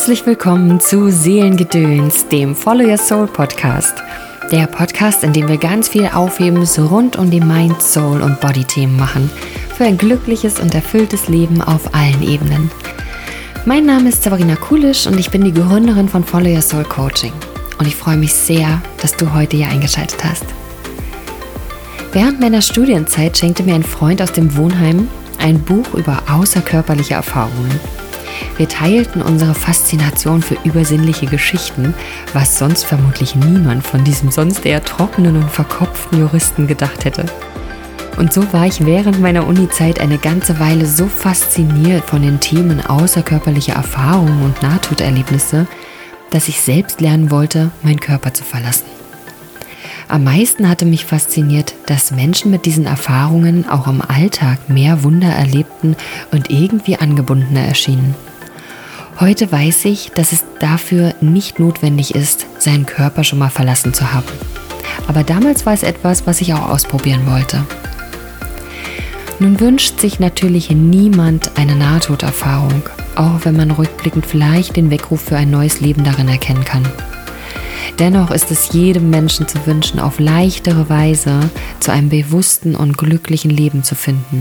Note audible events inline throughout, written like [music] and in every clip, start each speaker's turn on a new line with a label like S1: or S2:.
S1: Herzlich willkommen zu Seelengedöns, dem Follow Your Soul Podcast. Der Podcast, in dem wir ganz viel Aufhebens rund um die Mind, Soul und Body-Themen machen. Für ein glückliches und erfülltes Leben auf allen Ebenen. Mein Name ist Sabrina Kulisch und ich bin die Gründerin von Follow Your Soul Coaching. Und ich freue mich sehr, dass du heute hier eingeschaltet hast. Während meiner Studienzeit schenkte mir ein Freund aus dem Wohnheim ein Buch über außerkörperliche Erfahrungen. Wir teilten unsere Faszination für übersinnliche Geschichten, was sonst vermutlich niemand von diesem sonst eher trockenen und verkopften Juristen gedacht hätte. Und so war ich während meiner Uni-Zeit eine ganze Weile so fasziniert von den Themen außerkörperliche Erfahrungen und Nahtoderlebnisse, dass ich selbst lernen wollte, meinen Körper zu verlassen. Am meisten hatte mich fasziniert, dass Menschen mit diesen Erfahrungen auch im Alltag mehr Wunder erlebten und irgendwie angebundener erschienen. Heute weiß ich, dass es dafür nicht notwendig ist, seinen Körper schon mal verlassen zu haben. Aber damals war es etwas, was ich auch ausprobieren wollte. Nun wünscht sich natürlich niemand eine Nahtoderfahrung, auch wenn man rückblickend vielleicht den Weckruf für ein neues Leben darin erkennen kann. Dennoch ist es jedem Menschen zu wünschen, auf leichtere Weise zu einem bewussten und glücklichen Leben zu finden.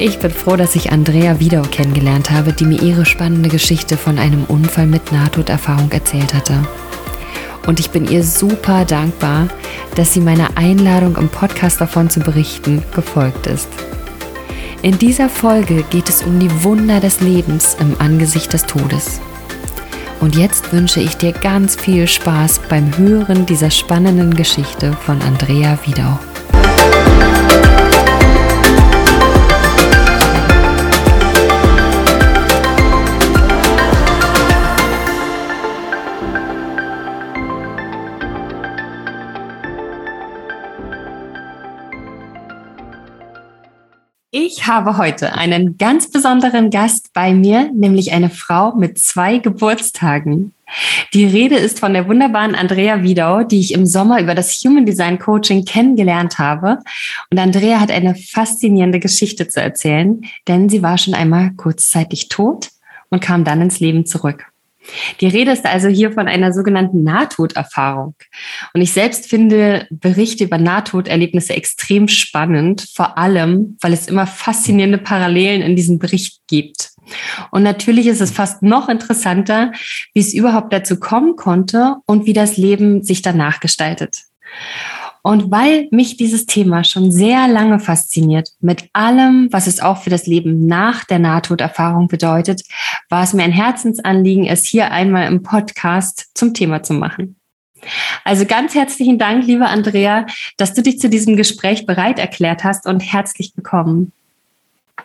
S1: Ich bin froh, dass ich Andrea Wiedau kennengelernt habe, die mir ihre spannende Geschichte von einem Unfall mit Nahtoderfahrung erzählt hatte. Und ich bin ihr super dankbar, dass sie meiner Einladung im Podcast davon zu berichten gefolgt ist. In dieser Folge geht es um die Wunder des Lebens im Angesicht des Todes. Und jetzt wünsche ich dir ganz viel Spaß beim Hören dieser spannenden Geschichte von Andrea Wiedau. Ich habe heute einen ganz besonderen Gast bei mir, nämlich eine Frau mit zwei Geburtstagen. Die Rede ist von der wunderbaren Andrea Wiedau, die ich im Sommer über das Human Design Coaching kennengelernt habe. Und Andrea hat eine faszinierende Geschichte zu erzählen, denn sie war schon einmal kurzzeitig tot und kam dann ins Leben zurück. Die Rede ist also hier von einer sogenannten Nahtoderfahrung. Und ich selbst finde Berichte über Nahtoderlebnisse extrem spannend, vor allem, weil es immer faszinierende Parallelen in diesem Bericht gibt. Und natürlich ist es fast noch interessanter, wie es überhaupt dazu kommen konnte und wie das Leben sich danach gestaltet. Und weil mich dieses Thema schon sehr lange fasziniert, mit allem, was es auch für das Leben nach der Nahtoderfahrung bedeutet, war es mir ein Herzensanliegen, es hier einmal im Podcast zum Thema zu machen. Also ganz herzlichen Dank, liebe Andrea, dass du dich zu diesem Gespräch bereit erklärt hast und herzlich willkommen.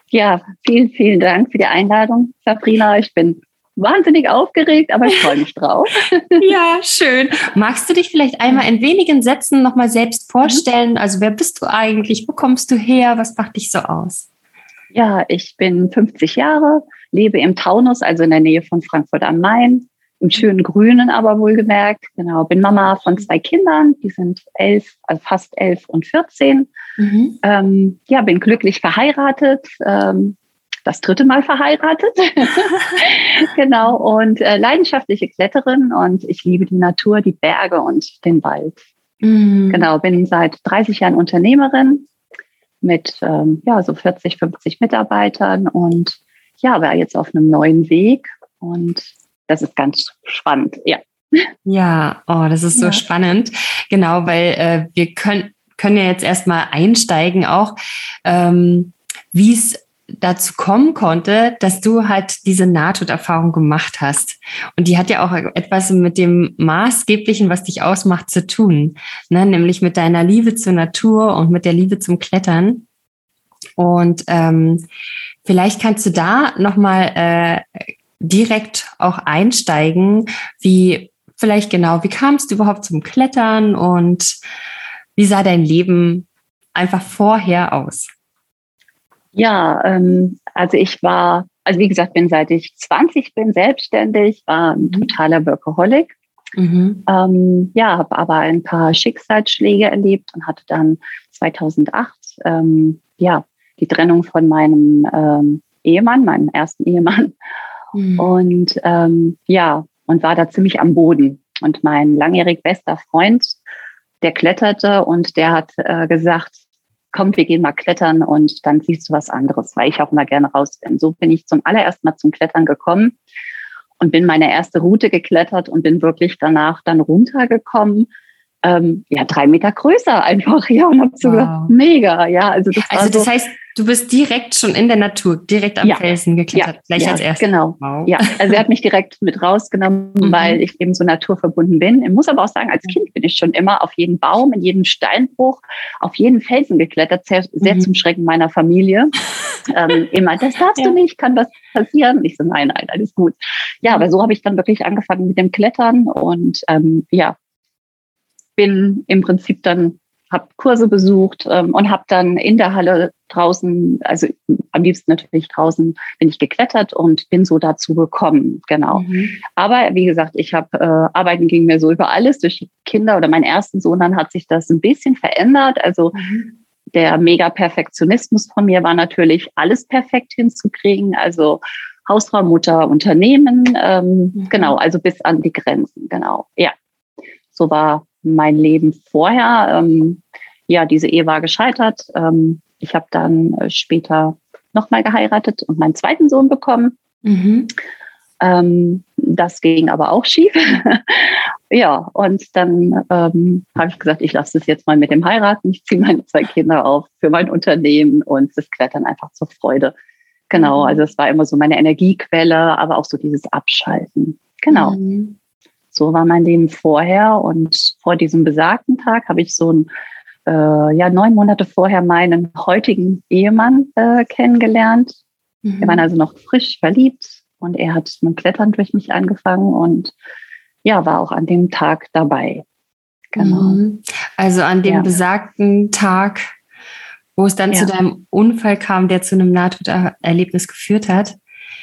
S2: Ja, vielen, vielen Dank für die Einladung, Sabrina. Ich bin wahnsinnig aufgeregt, aber ich freue mich [laughs] drauf.
S1: ja, schön. Magst du dich vielleicht einmal in wenigen Sätzen nochmal selbst vorstellen? Also wer bist du eigentlich? Wo kommst du her? Was macht dich so aus?
S2: Ja, ich bin 50 Jahre, lebe im Taunus, also in der Nähe von Frankfurt am Main, im schönen Grünen aber wohlgemerkt. Genau, bin Mama von zwei Kindern, die sind elf, also fast elf und 14. Mhm. Ähm, ja, bin glücklich verheiratet, ähm, das dritte Mal verheiratet. [laughs] genau, und äh, leidenschaftliche Kletterin und ich liebe die Natur, die Berge und den Wald. Mhm. Genau, bin seit 30 Jahren Unternehmerin mit ähm, ja, so 40, 50 Mitarbeitern und ja, war jetzt auf einem neuen Weg und das ist ganz spannend, ja.
S1: Ja, oh, das ist so ja. spannend. Genau, weil äh, wir können, können ja jetzt erstmal einsteigen auch, ähm, wie es dazu kommen konnte, dass du halt diese Nahtoderfahrung gemacht hast. Und die hat ja auch etwas mit dem Maßgeblichen, was dich ausmacht, zu tun, ne? nämlich mit deiner Liebe zur Natur und mit der Liebe zum Klettern. Und ähm, vielleicht kannst du da nochmal äh, direkt auch einsteigen, wie vielleicht genau, wie kamst du überhaupt zum Klettern und wie sah dein Leben einfach vorher aus?
S2: Ja, ähm, also ich war, also wie gesagt, bin seit ich 20 bin selbstständig, war ein mhm. totaler Workaholic. Mhm. Ähm, ja, habe aber ein paar Schicksalsschläge erlebt und hatte dann 2008 ähm, ja die Trennung von meinem ähm, Ehemann, meinem ersten Ehemann. Mhm. Und ähm, ja, und war da ziemlich am Boden. Und mein langjährig bester Freund, der kletterte und der hat äh, gesagt, komm, wir gehen mal klettern und dann siehst du was anderes, weil ich auch mal gerne raus bin. So bin ich zum allerersten Mal zum Klettern gekommen und bin meine erste Route geklettert und bin wirklich danach dann runtergekommen ähm, ja, drei Meter größer einfach, ja, und habe so wow. gedacht, mega, ja.
S1: Also das, also das so, heißt, du bist direkt schon in der Natur, direkt am ja, Felsen geklettert,
S2: ja,
S1: gleich
S2: ja,
S1: als erstes.
S2: Genau, wow. ja. Also er hat mich direkt mit rausgenommen, mhm. weil ich eben so naturverbunden bin. Ich muss aber auch sagen, als Kind bin ich schon immer auf jeden Baum, in jedem Steinbruch, auf jeden Felsen geklettert, sehr, sehr mhm. zum Schrecken meiner Familie. [laughs] ähm, immer, das darfst du nicht, kann was passieren? Ich so, nein, nein, alles gut. Ja, aber so habe ich dann wirklich angefangen mit dem Klettern und ähm, ja, bin im Prinzip dann, habe Kurse besucht ähm, und habe dann in der Halle draußen, also am liebsten natürlich draußen, bin ich geklettert und bin so dazu gekommen, genau. Mhm. Aber wie gesagt, ich habe, äh, Arbeiten ging mir so über alles, durch Kinder oder meinen ersten Sohn, dann hat sich das ein bisschen verändert, also mhm der Mega-Perfektionismus von mir war natürlich, alles perfekt hinzukriegen. Also Hausfrau, Mutter, Unternehmen, ähm, mhm. genau, also bis an die Grenzen, genau. Ja, so war mein Leben vorher. Ähm, ja, diese Ehe war gescheitert. Ähm, ich habe dann äh, später nochmal geheiratet und meinen zweiten Sohn bekommen. Mhm. Ähm, das ging aber auch schief. [laughs] ja, und dann ähm, habe ich gesagt, ich lasse es jetzt mal mit dem Heiraten. Ich ziehe meine zwei Kinder auf für mein Unternehmen und das Klettern einfach zur Freude. Genau, mhm. also es war immer so meine Energiequelle, aber auch so dieses Abschalten. Genau. Mhm. So war mein Leben vorher und vor diesem besagten Tag habe ich so ein äh, ja neun Monate vorher meinen heutigen Ehemann äh, kennengelernt. Mhm. Wir waren also noch frisch verliebt und er hat mit Klettern durch mich angefangen und ja, war auch an dem Tag dabei.
S1: Genau. Mhm. Also an dem ja. besagten Tag, wo es dann ja. zu deinem Unfall kam, der zu einem Nahtoderlebnis geführt hat.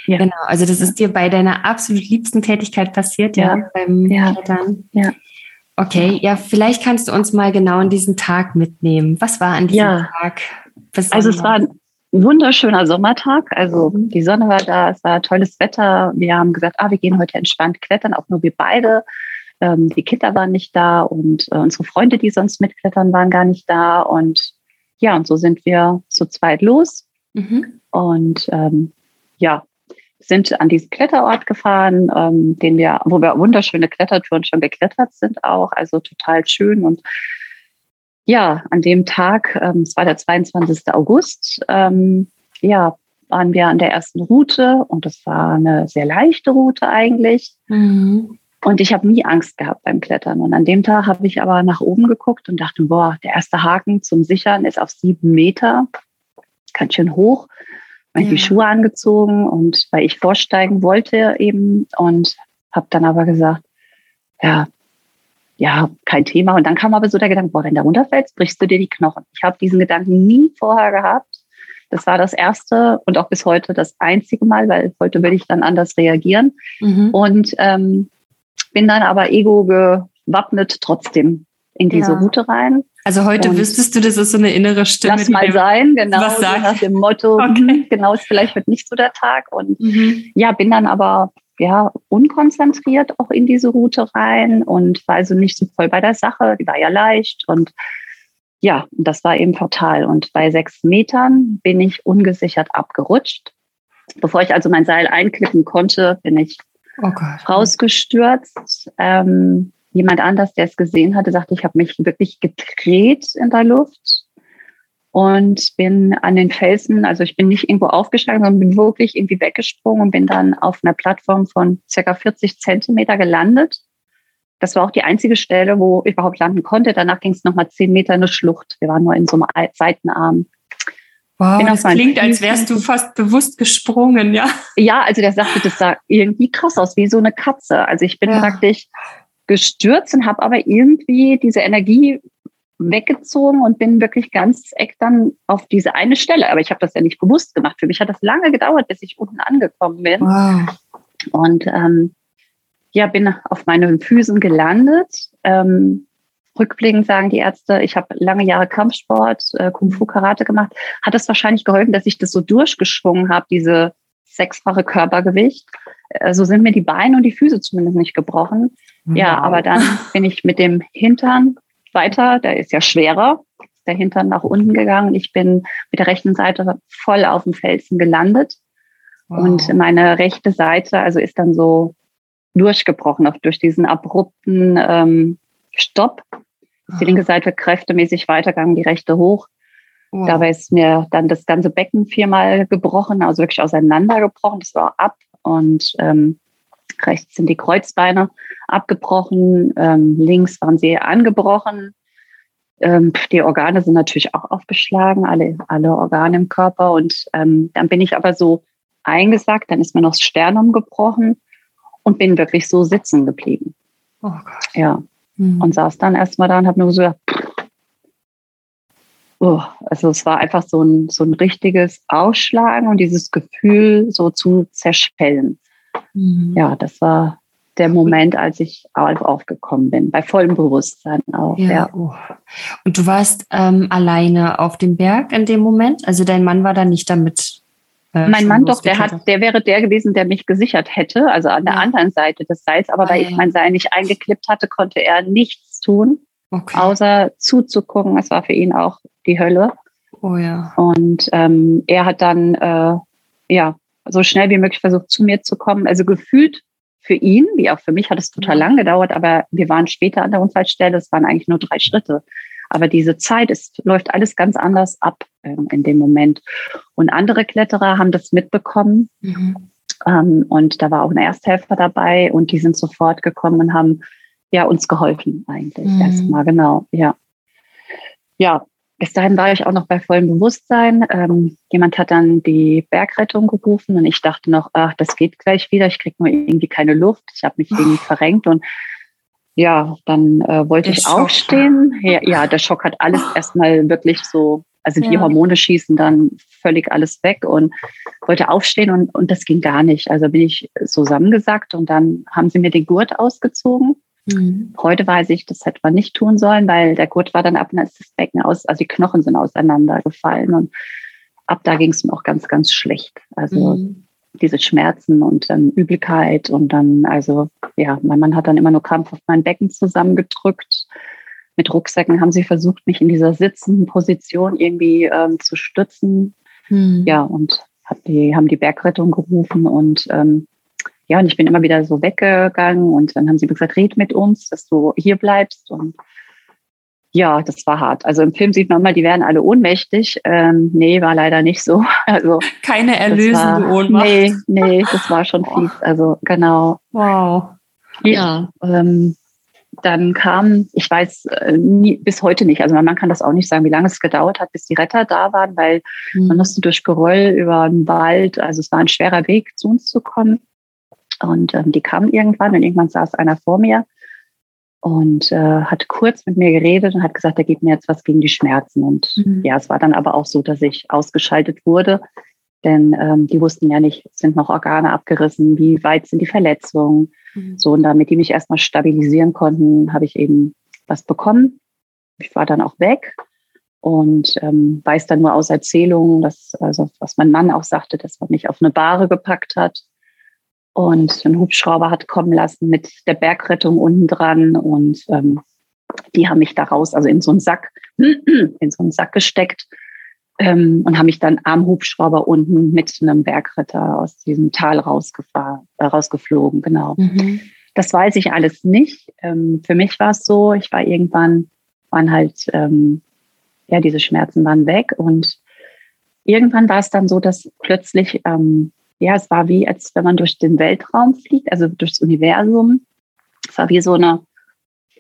S1: Ja. Genau, also das ist dir bei deiner absolut liebsten Tätigkeit passiert, ja, ja beim ja. Klettern. Ja. Okay, ja, vielleicht kannst du uns mal genau an diesen Tag mitnehmen. Was war an diesem ja. Tag?
S2: Besonders? Also es war ein wunderschöner Sommertag. Also mhm. die Sonne war da, es war tolles Wetter. Wir haben gesagt, ah, wir gehen heute entspannt klettern, auch nur wir beide. Ähm, die Kinder waren nicht da und äh, unsere Freunde, die sonst mitklettern, waren gar nicht da. Und ja, und so sind wir zu zweit los. Mhm. Und ähm, ja, sind an diesen Kletterort gefahren, ähm, den wir, wo wir wunderschöne Klettertouren schon geklettert sind auch, also total schön und ja, an dem Tag, ähm, es war der 22. August, ähm, ja, waren wir an der ersten Route und das war eine sehr leichte Route eigentlich. Mhm. Und ich habe nie Angst gehabt beim Klettern. Und an dem Tag habe ich aber nach oben geguckt und dachte, boah, der erste Haken zum Sichern ist auf sieben Meter, ganz schön hoch ja. die Schuhe angezogen und weil ich vorsteigen wollte eben und habe dann aber gesagt, ja, ja, kein Thema. Und dann kam aber so der Gedanke, boah, wenn du runterfällst, brichst du dir die Knochen. Ich habe diesen Gedanken nie vorher gehabt. Das war das erste und auch bis heute das einzige Mal, weil heute will ich dann anders reagieren. Mhm. Und ähm, bin dann aber ego gewappnet trotzdem in diese ja. Route rein.
S1: Also heute und wüsstest du, das ist so eine innere Stimme.
S2: Lass mal sein, genau. Was sagt? Nach dem Motto, [laughs] okay. Hm, genau ist vielleicht heute nicht so der Tag. Und mhm. ja, bin dann aber ja unkonzentriert auch in diese Route rein und war also nicht so voll bei der Sache. Die war ja leicht und ja, das war eben fatal. Und bei sechs Metern bin ich ungesichert abgerutscht. Bevor ich also mein Seil einklippen konnte, bin ich oh rausgestürzt. Ähm, jemand anders, der es gesehen hatte, sagte, ich habe mich wirklich gedreht in der Luft und bin an den Felsen, also ich bin nicht irgendwo aufgestanden, sondern bin wirklich irgendwie weggesprungen und bin dann auf einer Plattform von circa 40 Zentimeter gelandet. Das war auch die einzige Stelle, wo ich überhaupt landen konnte. Danach ging es nochmal zehn Meter in eine Schlucht. Wir waren nur in so einem Seitenarm.
S1: Wow, das klingt, als wärst du fast bewusst gesprungen, ja?
S2: Ja, also der sagte, das sah irgendwie krass aus, wie so eine Katze. Also ich bin ja. praktisch gestürzt und habe aber irgendwie diese Energie weggezogen und bin wirklich ganz eck dann auf diese eine Stelle. Aber ich habe das ja nicht bewusst gemacht. Für mich hat das lange gedauert, bis ich unten angekommen bin. Wow. Und ähm, ja, bin auf meinen Füßen gelandet. Ähm, rückblickend sagen die Ärzte, ich habe lange Jahre Kampfsport, äh, Kung Fu Karate gemacht. Hat das wahrscheinlich geholfen, dass ich das so durchgeschwungen habe, diese sechsfache Körpergewicht. So also sind mir die Beine und die Füße zumindest nicht gebrochen. Wow. Ja, aber dann bin ich mit dem Hintern weiter, der ist ja schwerer, der Hintern nach unten gegangen. Ich bin mit der rechten Seite voll auf dem Felsen gelandet. Wow. Und meine rechte Seite, also ist dann so durchgebrochen, auch durch diesen abrupten ähm, Stopp. Die linke Seite kräftemäßig weitergegangen, die rechte hoch. Wow. Dabei ist mir dann das ganze Becken viermal gebrochen, also wirklich auseinandergebrochen. Das war ab und ähm, rechts sind die Kreuzbeine abgebrochen, ähm, links waren sie angebrochen. Ähm, die Organe sind natürlich auch aufgeschlagen, alle, alle Organe im Körper. Und ähm, dann bin ich aber so eingesackt, dann ist mir noch das Sternum gebrochen und bin wirklich so sitzen geblieben. Oh Gott. Ja. Mhm. Und saß dann erstmal da und habe nur so oh, also es war einfach so ein, so ein richtiges Ausschlagen und dieses Gefühl so zu zerschellen. Mhm. Ja, das war der Moment, als ich aufgekommen bin, bei vollem Bewusstsein auch. Ja. ja. Oh.
S1: Und du warst ähm, alleine auf dem Berg in dem Moment? Also dein Mann war da nicht damit?
S2: Äh, mein Mann doch, der hat, der wäre der gewesen, der mich gesichert hätte, also an der ja. anderen Seite des Seils. Aber ah, weil ja. ich mein Seil nicht eingeklippt hatte, konnte er nichts tun, okay. außer zuzugucken. Es war für ihn auch die Hölle.
S1: Oh ja.
S2: Und ähm, er hat dann äh, ja so schnell wie möglich versucht, zu mir zu kommen. Also gefühlt für ihn, wie auch für mich, hat es total lang gedauert, aber wir waren später an der Unfallstelle. Es waren eigentlich nur drei Schritte. Aber diese Zeit, es läuft alles ganz anders ab ähm, in dem Moment. Und andere Kletterer haben das mitbekommen. Mhm. Ähm, und da war auch ein Ersthelfer dabei und die sind sofort gekommen und haben ja uns geholfen eigentlich mhm. erstmal, genau, ja. Ja, bis dahin war ich auch noch bei vollem Bewusstsein. Ähm, jemand hat dann die Bergrettung gerufen und ich dachte noch, ach, das geht gleich wieder. Ich kriege nur irgendwie keine Luft. Ich habe mich irgendwie verrenkt und ja, dann äh, wollte der ich Schock. aufstehen. Ja, ja, der Schock hat alles oh. erstmal wirklich so, also die ja. Hormone schießen dann völlig alles weg und wollte aufstehen und, und das ging gar nicht. Also bin ich zusammengesackt und dann haben sie mir den Gurt ausgezogen Mhm. Heute weiß ich, das hätte man nicht tun sollen, weil der Gurt war dann ab und dann ist das Becken aus, also die Knochen sind auseinandergefallen und ab da ging es mir auch ganz, ganz schlecht. Also mhm. diese Schmerzen und ähm, Übelkeit und dann, also ja, mein Mann hat dann immer nur krampfhaft mein Becken zusammengedrückt. Mit Rucksäcken haben sie versucht, mich in dieser sitzenden Position irgendwie ähm, zu stützen. Mhm. Ja, und hat die, haben die Bergrettung gerufen und ähm, ja, und ich bin immer wieder so weggegangen und dann haben sie gesagt, red mit uns, dass du hier bleibst. Und ja, das war hart. Also im Film sieht man mal, die werden alle ohnmächtig. Ähm, nee, war leider nicht so. [laughs] Also
S1: keine erlösende war, Ohnmacht.
S2: Nee, nee, das war schon fies. Also genau.
S1: Wow.
S2: Ja. Ähm, dann kam, ich weiß äh, nie, bis heute nicht, also man kann das auch nicht sagen, wie lange es gedauert hat, bis die Retter da waren, weil mhm. man musste durch Geröll über den Wald, also es war ein schwerer Weg, zu uns zu kommen. Und ähm, die kam irgendwann und irgendwann saß einer vor mir und äh, hat kurz mit mir geredet und hat gesagt, er gibt mir jetzt was gegen die Schmerzen. Und mhm. ja, es war dann aber auch so, dass ich ausgeschaltet wurde, denn ähm, die wussten ja nicht, sind noch Organe abgerissen, wie weit sind die Verletzungen. Mhm. So, und damit die mich erstmal stabilisieren konnten, habe ich eben was bekommen. Ich war dann auch weg und ähm, weiß dann nur aus Erzählungen, dass, also was mein Mann auch sagte, dass man mich auf eine Bahre gepackt hat und einen Hubschrauber hat kommen lassen mit der Bergrettung unten dran und ähm, die haben mich da raus, also in so einen Sack, [clears throat] in so einen Sack gesteckt ähm, und haben mich dann am Hubschrauber unten mit einem Bergretter aus diesem Tal rausgefahren, äh, rausgeflogen, genau. Mhm. Das weiß ich alles nicht. Ähm, für mich war es so, ich war irgendwann, waren halt, ähm, ja, diese Schmerzen waren weg und irgendwann war es dann so, dass plötzlich ähm, ja, es war wie, als wenn man durch den Weltraum fliegt, also durchs Universum. Es war wie so eine,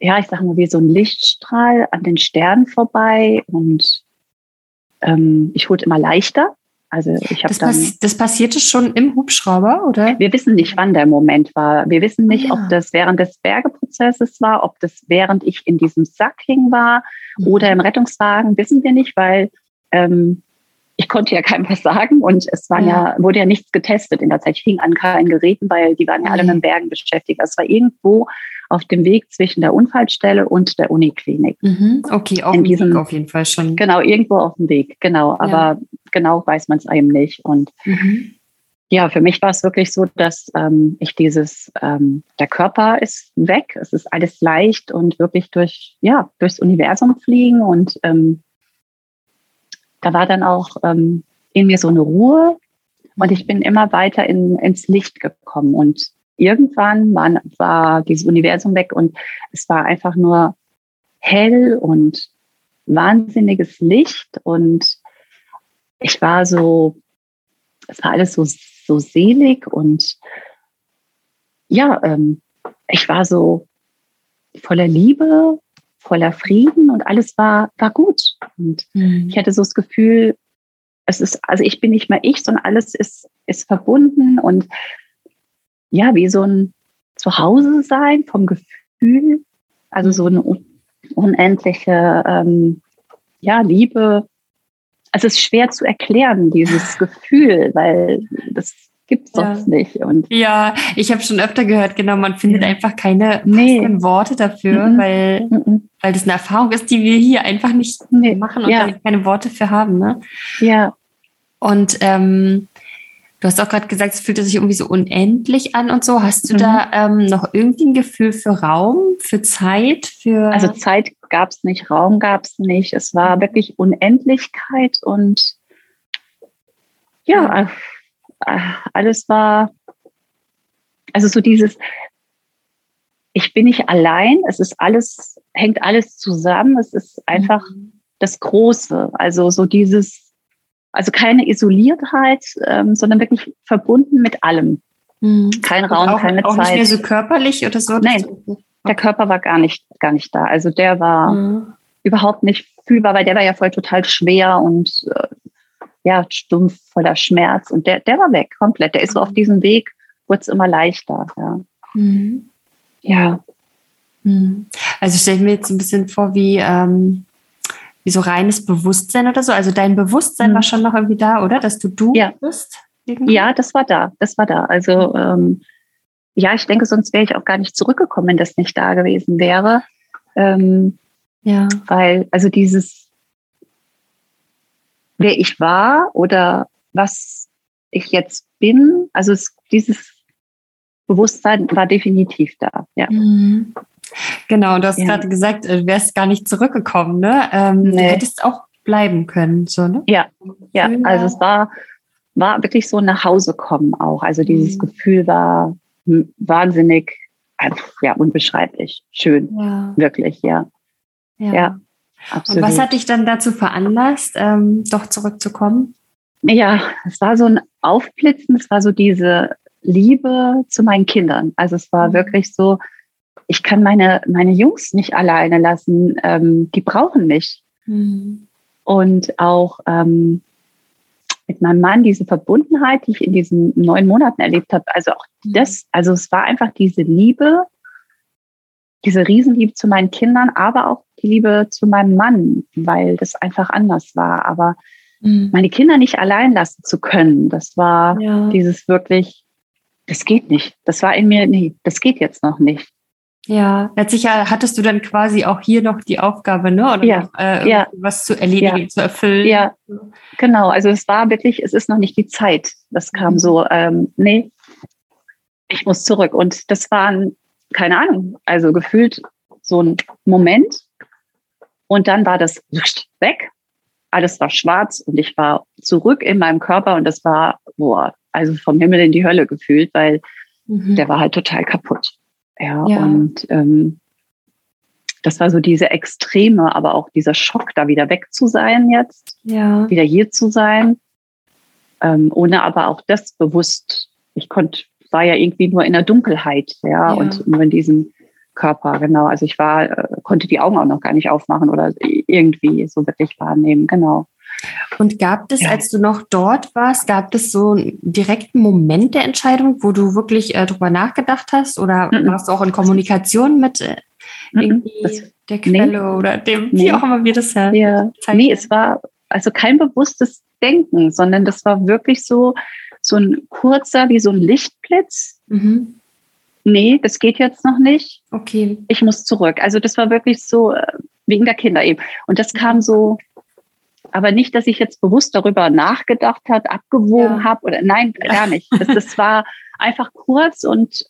S2: ja, ich sage mal, wie so ein Lichtstrahl an den Sternen vorbei und ähm, ich wurde immer leichter. Also ich habe dann. Pass
S1: das passierte schon im Hubschrauber, oder?
S2: Wir wissen nicht, wann der Moment war. Wir wissen nicht, ja. ob das während des Bergeprozesses war, ob das während ich in diesem Sack hing war mhm. oder im Rettungswagen. Wissen wir nicht, weil ähm, ich konnte ja keinem was sagen und es war ja. ja. wurde ja nichts getestet in der Zeit. Ich hing an keinen Geräten, weil die waren ja alle mit den Bergen beschäftigt. Es war irgendwo auf dem Weg zwischen der Unfallstelle und der Uniklinik.
S1: Mhm. Okay, auf dem Weg auf jeden Fall schon.
S2: Genau, irgendwo auf dem Weg, genau. Aber ja. genau weiß man es eben nicht. Und mhm. ja, für mich war es wirklich so, dass ähm, ich dieses, ähm, der Körper ist weg, es ist alles leicht und wirklich durch, ja, durchs Universum fliegen und ähm, da war dann auch ähm, in mir so eine Ruhe und ich bin immer weiter in, ins Licht gekommen. Und irgendwann war, war dieses Universum weg und es war einfach nur hell und wahnsinniges Licht. Und ich war so, es war alles so so selig und ja, ähm, ich war so voller Liebe, voller Frieden und alles war, war gut. Und mhm. ich hatte so das Gefühl, es ist, also ich bin nicht mehr ich, sondern alles ist, ist verbunden und ja, wie so ein Zuhause sein vom Gefühl, also so eine unendliche ähm, ja, Liebe, es ist schwer zu erklären, dieses [laughs] Gefühl, weil das gibt es sonst ja. nicht. Und
S1: ja, ich habe schon öfter gehört, genau, man findet ja. einfach keine nee. Worte dafür, mhm. weil, mhm. weil das eine Erfahrung ist, die wir hier einfach nicht nee. machen und ja. keine Worte für haben. Ne?
S2: Ja.
S1: Und ähm, Du hast auch gerade gesagt, es fühlte sich irgendwie so unendlich an und so. Hast du mhm. da ähm, noch irgendwie ein Gefühl für Raum, für Zeit? Für
S2: also Zeit gab es nicht, Raum gab es nicht. Es war wirklich Unendlichkeit und ja, äh, alles war, also so dieses, ich bin nicht allein, es ist alles, hängt alles zusammen, es ist einfach mhm. das Große. Also so dieses, also keine Isoliertheit, ähm, sondern wirklich verbunden mit allem. Mhm. Kein Raum,
S1: auch,
S2: keine
S1: auch
S2: Zeit.
S1: Nicht mehr so körperlich oder so?
S2: Nein, der Körper war gar nicht, gar nicht da. Also der war mhm. überhaupt nicht fühlbar, weil der war ja voll total schwer und äh, ja, stumpf, voller Schmerz. Und der, der war weg, komplett. Der ist so auf mhm. diesem Weg, wurde es immer leichter. Ja. Mhm.
S1: ja. Mhm. Also stelle ich mir jetzt ein bisschen vor, wie ähm, wie so reines Bewusstsein oder so? Also dein Bewusstsein mhm. war schon noch irgendwie da, oder? Dass du du
S2: ja. bist? Irgendwie? Ja, das war da. Das war da. Also ähm, ja, ich denke, sonst wäre ich auch gar nicht zurückgekommen, wenn das nicht da gewesen wäre. Ähm, ja. Weil, also dieses, wer ich war oder was ich jetzt bin, also es, dieses Bewusstsein war definitiv da. Ja. Mhm.
S1: Genau, du hast ja. gerade gesagt, du wärst gar nicht zurückgekommen, ne? Ähm, nee. Du hättest auch bleiben können, so, ne?
S2: Ja, ja. Also es war, war wirklich so nach Hause kommen auch. Also dieses mhm. Gefühl war wahnsinnig, ja, unbeschreiblich schön. Ja. Wirklich, ja.
S1: Ja. ja absolut. Und was hat dich dann dazu veranlasst, ähm, doch zurückzukommen?
S2: Ja, es war so ein Aufblitzen, es war so diese Liebe zu meinen Kindern. Also es war mhm. wirklich so, ich kann meine, meine Jungs nicht alleine lassen. Ähm, die brauchen mich. Mhm. Und auch ähm, mit meinem Mann diese Verbundenheit, die ich in diesen neun Monaten erlebt habe. Also auch mhm. das, also es war einfach diese Liebe, diese Riesenliebe zu meinen Kindern, aber auch die Liebe zu meinem Mann, weil das einfach anders war. Aber mhm. meine Kinder nicht allein lassen zu können, das war ja. dieses wirklich, das geht nicht. Das war in mir, nee, das geht jetzt noch nicht.
S1: Ja, letztlich hattest du dann quasi auch hier noch die Aufgabe, ne? Oder
S2: ja,
S1: noch, äh,
S2: ja.
S1: was zu erledigen, ja. zu erfüllen.
S2: Ja, genau. Also es war wirklich, es ist noch nicht die Zeit. Das kam mhm. so, ähm, nee, ich muss zurück. Und das waren, keine Ahnung, also gefühlt so ein Moment. Und dann war das weg. Alles war schwarz und ich war zurück in meinem Körper und das war, boah, also vom Himmel in die Hölle gefühlt, weil mhm. der war halt total kaputt. Ja, ja. und ähm, das war so diese Extreme, aber auch dieser Schock, da wieder weg zu sein jetzt, ja. wieder hier zu sein, ähm, ohne aber auch das bewusst. Ich konnte, war ja irgendwie nur in der Dunkelheit, ja, ja. und nur in diesem Körper, genau. Also ich war, äh, konnte die Augen auch noch gar nicht aufmachen oder irgendwie so wirklich wahrnehmen, genau.
S1: Und gab es, ja. als du noch dort warst, gab es so einen direkten Moment der Entscheidung, wo du wirklich äh, drüber nachgedacht hast? Oder mhm. warst du auch in Kommunikation mit äh, irgendwie das, der Quelle nee. oder dem, nee. wie auch immer wir das
S2: ja, ja. Nee, es war also kein bewusstes Denken, sondern das war wirklich so, so ein kurzer, wie so ein Lichtblitz. Mhm. Nee, das geht jetzt noch nicht.
S1: Okay.
S2: Ich muss zurück. Also das war wirklich so, äh, wegen der Kinder eben. Und das kam so aber nicht, dass ich jetzt bewusst darüber nachgedacht hat, abgewogen
S1: Ja.
S2: habe oder nein, gar nicht. Das, das war einfach kurz und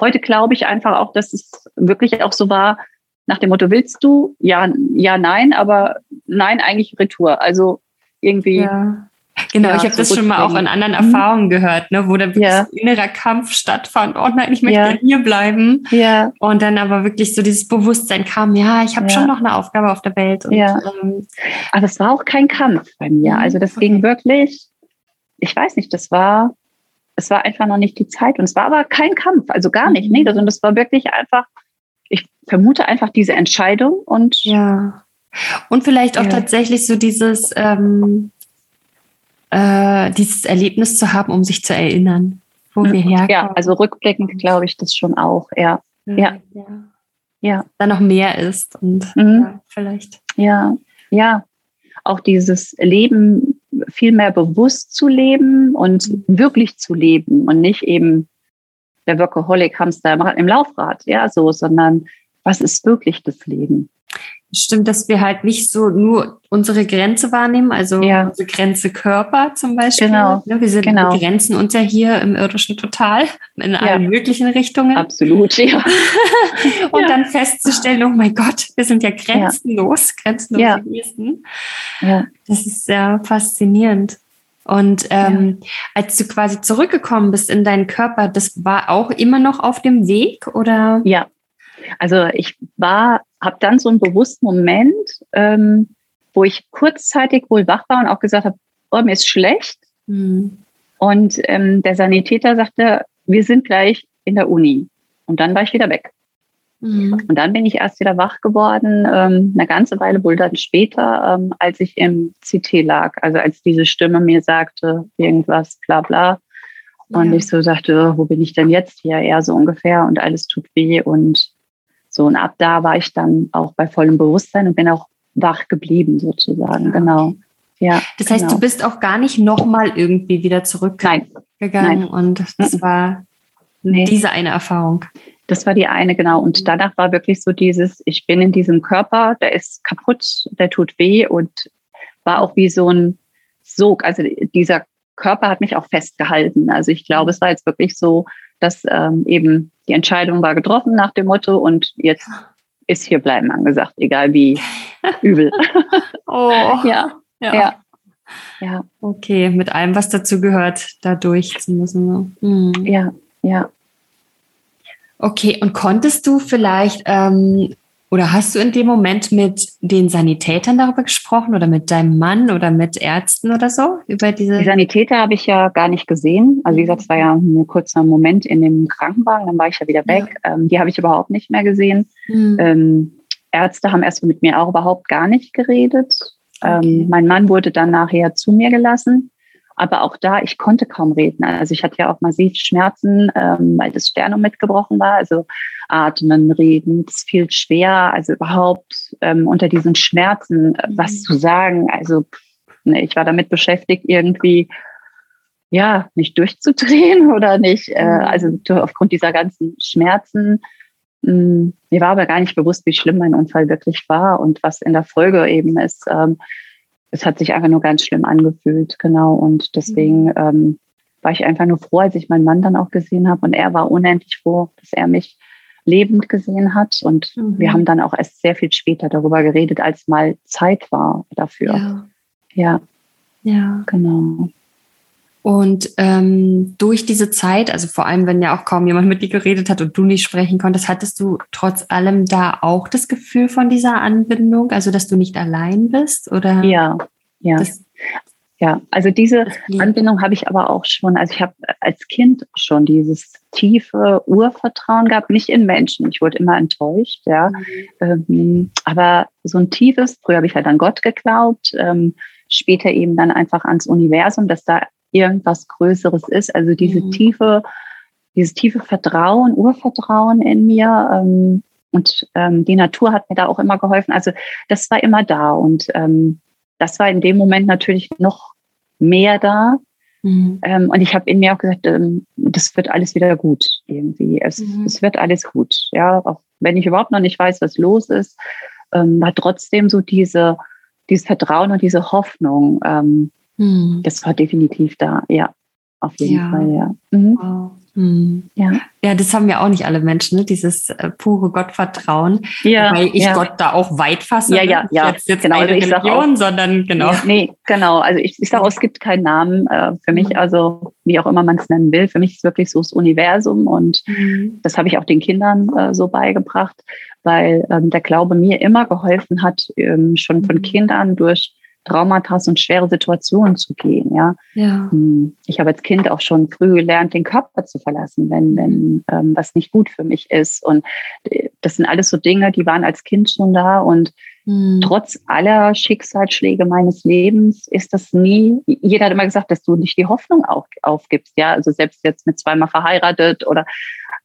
S2: heute glaube ich einfach auch, dass es wirklich auch so war, nach dem Motto, willst du? Ja, ja, nein, aber nein, eigentlich Retour. Also irgendwie,
S1: Ja. Genau,
S2: Ja,
S1: ich habe das schon mal auch in anderen
S2: Mhm.
S1: Erfahrungen gehört, ne, wo dann wirklich
S2: Ja.
S1: so innerer Kampf stattfand. Oh nein, ich möchte
S2: Ja.
S1: hier bleiben.
S2: ja,
S1: Und dann aber wirklich so dieses Bewusstsein kam, ja, ich habe schon noch eine Aufgabe auf der Welt. Und,
S2: Ja.
S1: ähm,
S2: aber es war auch kein Kampf bei mir.
S1: Mhm,
S2: Also das
S1: okay.
S2: ging wirklich, ich weiß nicht, das war, es war einfach noch nicht die Zeit und es war aber kein Kampf, also gar nicht,
S1: Mhm.
S2: nee, sondern das war wirklich einfach, ich vermute einfach diese Entscheidung und
S1: ja. Und vielleicht auch tatsächlich so dieses, ähm, äh, dieses Erlebnis zu haben, um sich zu erinnern, wo wir herkommen.
S2: ja, also rückblickend glaube ich das schon auch, ja, ja.
S1: ja.
S2: ja.
S1: Da noch mehr ist und
S2: Mhm.
S1: ja, vielleicht.
S2: Ja, ja. Auch dieses Leben viel mehr bewusst zu leben und wirklich zu leben und nicht eben der Workaholic Hamster im- im Laufrad, ja, so, sondern was ist wirklich das Leben?
S1: Stimmt, dass wir halt nicht so nur unsere Grenze wahrnehmen, also
S2: Ja.
S1: unsere Grenze Körper zum Beispiel.
S2: Genau,
S1: Ne, Wir sind
S2: genau.
S1: begrenzen uns ja hier im irdischen total [laughs] in allen möglichen Richtungen.
S2: Absolut, ja. [laughs] [laughs]
S1: Und
S2: Ja.
S1: dann festzustellen, oh mein Gott, wir sind ja grenzenlos, grenzenlose
S2: Ja.
S1: Wesen.
S2: ja.
S1: Das ist sehr faszinierend. Und ähm, als du quasi zurückgekommen bist in deinen Körper, das war auch immer noch auf dem Weg oder?
S2: Ja, also ich war, habe dann so einen bewussten Moment, ähm, wo ich kurzzeitig wohl wach war und auch gesagt habe, oh, mir ist schlecht.
S1: Hm.
S2: Und ähm, der Sanitäter sagte, wir sind gleich in der Uni. Und dann war ich wieder weg.
S1: Hm.
S2: Und dann bin ich erst wieder wach geworden, ähm, eine ganze Weile wohl dann später, ähm, als ich im CT lag. Also als diese Stimme mir sagte, irgendwas, bla bla. Und
S1: Ja.
S2: ich so sagte, wo bin ich denn jetzt hier? Ja, so ungefähr. Und alles tut weh. Und so, und ab da war ich dann auch bei vollem Bewusstsein und bin auch wach geblieben, sozusagen.
S1: Ja.
S2: Genau. Ja.
S1: Das heißt,
S2: genau.
S1: du bist auch gar nicht nochmal irgendwie wieder zurückgegangen
S2: Nein,
S1: und das war
S2: nee.
S1: diese eine Erfahrung.
S2: Das war die eine, genau. Und danach war wirklich so dieses, ich bin in diesem Körper, der ist kaputt, der tut weh und war auch wie so ein Sog. Also dieser Körper hat mich auch festgehalten. Also ich glaube, es war jetzt wirklich so, dass ähm, eben die Entscheidung war getroffen nach dem Motto und jetzt ist hier bleiben angesagt, egal wie [laughs] übel.
S1: Oh,
S2: ja,
S1: ja.
S2: ja, ja,
S1: Okay, mit allem, was dazu gehört, da durch zu müssen. ne? Hm.
S2: ja, ja.
S1: Okay, und konntest du vielleicht ähm, oder hast du in dem Moment mit den Sanitätern darüber gesprochen oder mit deinem Mann oder mit Ärzten oder so über diese?
S2: Die Sanitäter habe ich ja gar nicht gesehen. Also wie gesagt, es war ja ein kurzer Moment in dem Krankenwagen, dann war ich ja wieder weg. Ähm, die habe ich überhaupt nicht mehr gesehen.
S1: Hm.
S2: Ähm, Ärzte haben erst mit mir auch überhaupt gar nicht geredet.
S1: Okay.
S2: Ähm, mein Mann wurde dann nachher zu mir gelassen. Aber auch da, ich konnte kaum reden. Also ich hatte ja auch massiv Schmerzen, ähm, weil das Sternum mitgebrochen war. Also atmen, reden, es fiel schwer. Also überhaupt ähm, unter diesen Schmerzen äh, was zu sagen. Also ne, ich war damit beschäftigt, irgendwie ja nicht durchzudrehen [laughs] oder nicht. Äh,
S1: Mhm.
S2: also aufgrund dieser ganzen Schmerzen. Mh, mir war aber gar nicht bewusst, wie schlimm mein Unfall wirklich war und was in der Folge eben ist. Ähm, es hat sich einfach nur ganz schlimm angefühlt, genau. Und deswegen ähm, war ich einfach nur froh, als ich meinen Mann dann auch gesehen habe. Und er war unendlich froh, dass er mich lebend gesehen hat. Und
S1: Mhm.
S2: wir haben dann auch erst sehr viel später darüber geredet, als mal Zeit war dafür.
S1: ja.
S2: Ja,
S1: ja.
S2: genau.
S1: Und ähm, durch diese Zeit, also vor allem, wenn ja auch kaum jemand mit dir geredet hat und du nicht sprechen konntest, hattest du trotz allem da auch das Gefühl von dieser Anbindung, also dass du nicht allein bist? Oder
S2: Ja, ja,
S1: das,
S2: ja. Also diese Anbindung habe ich aber auch schon, also ich habe als Kind schon dieses tiefe Urvertrauen gehabt, nicht in Menschen. Ich wurde immer enttäuscht, ja. Ähm, aber so ein tiefes, früher habe ich halt an Gott geglaubt, ähm, später eben dann einfach ans Universum, dass da irgendwas Größeres ist. Also diese
S1: Mhm.
S2: tiefe, dieses tiefe Vertrauen, Urvertrauen in mir. Ähm, und ähm, die Natur hat mir da auch immer geholfen. Also das war immer da. Und ähm, das war in dem Moment natürlich noch mehr da.
S1: Mhm.
S2: Ähm, und ich habe in mir auch gesagt, ähm, das wird alles wieder gut irgendwie. Es,
S1: Mhm.
S2: es wird alles gut. Ja, auch wenn ich überhaupt noch nicht weiß, was los ist, ähm, war trotzdem so diese dieses Vertrauen und diese Hoffnung, ähm, hm. das war definitiv da, ja, auf jeden ja. Fall, ja. Mhm. Wow.
S1: Hm. Ja. ja, das haben ja auch nicht alle Menschen, ne? dieses äh, pure Gottvertrauen. Ja, weil ich ja. Gott da auch weit fasse.
S2: Ja, ja,
S1: ne?
S2: ja.
S1: Jetzt, jetzt genau, also Religion, auch, sondern genau. Ja,
S2: nee, genau. Also ich, ich sage auch, es gibt keinen Namen äh, für mich, mhm. also wie auch immer man es nennen will. Für mich ist wirklich so das Universum und mhm. das habe ich auch den Kindern äh, so beigebracht, weil ähm, der Glaube mir immer geholfen hat, ähm, schon von mhm. Kindern durch Traumata und schwere Situationen zu gehen. Ja. ja. Hm. Ich habe als Kind auch schon früh gelernt, den Körper zu verlassen, wenn, wenn ähm, was nicht gut für mich ist. Und äh, das sind alles so Dinge, die waren als Kind schon da. Und mhm. trotz aller Schicksalsschläge meines Lebens ist das nie, jeder hat immer gesagt, dass du nicht die Hoffnung auf, aufgibst. Ja, also selbst jetzt mit zweimal verheiratet oder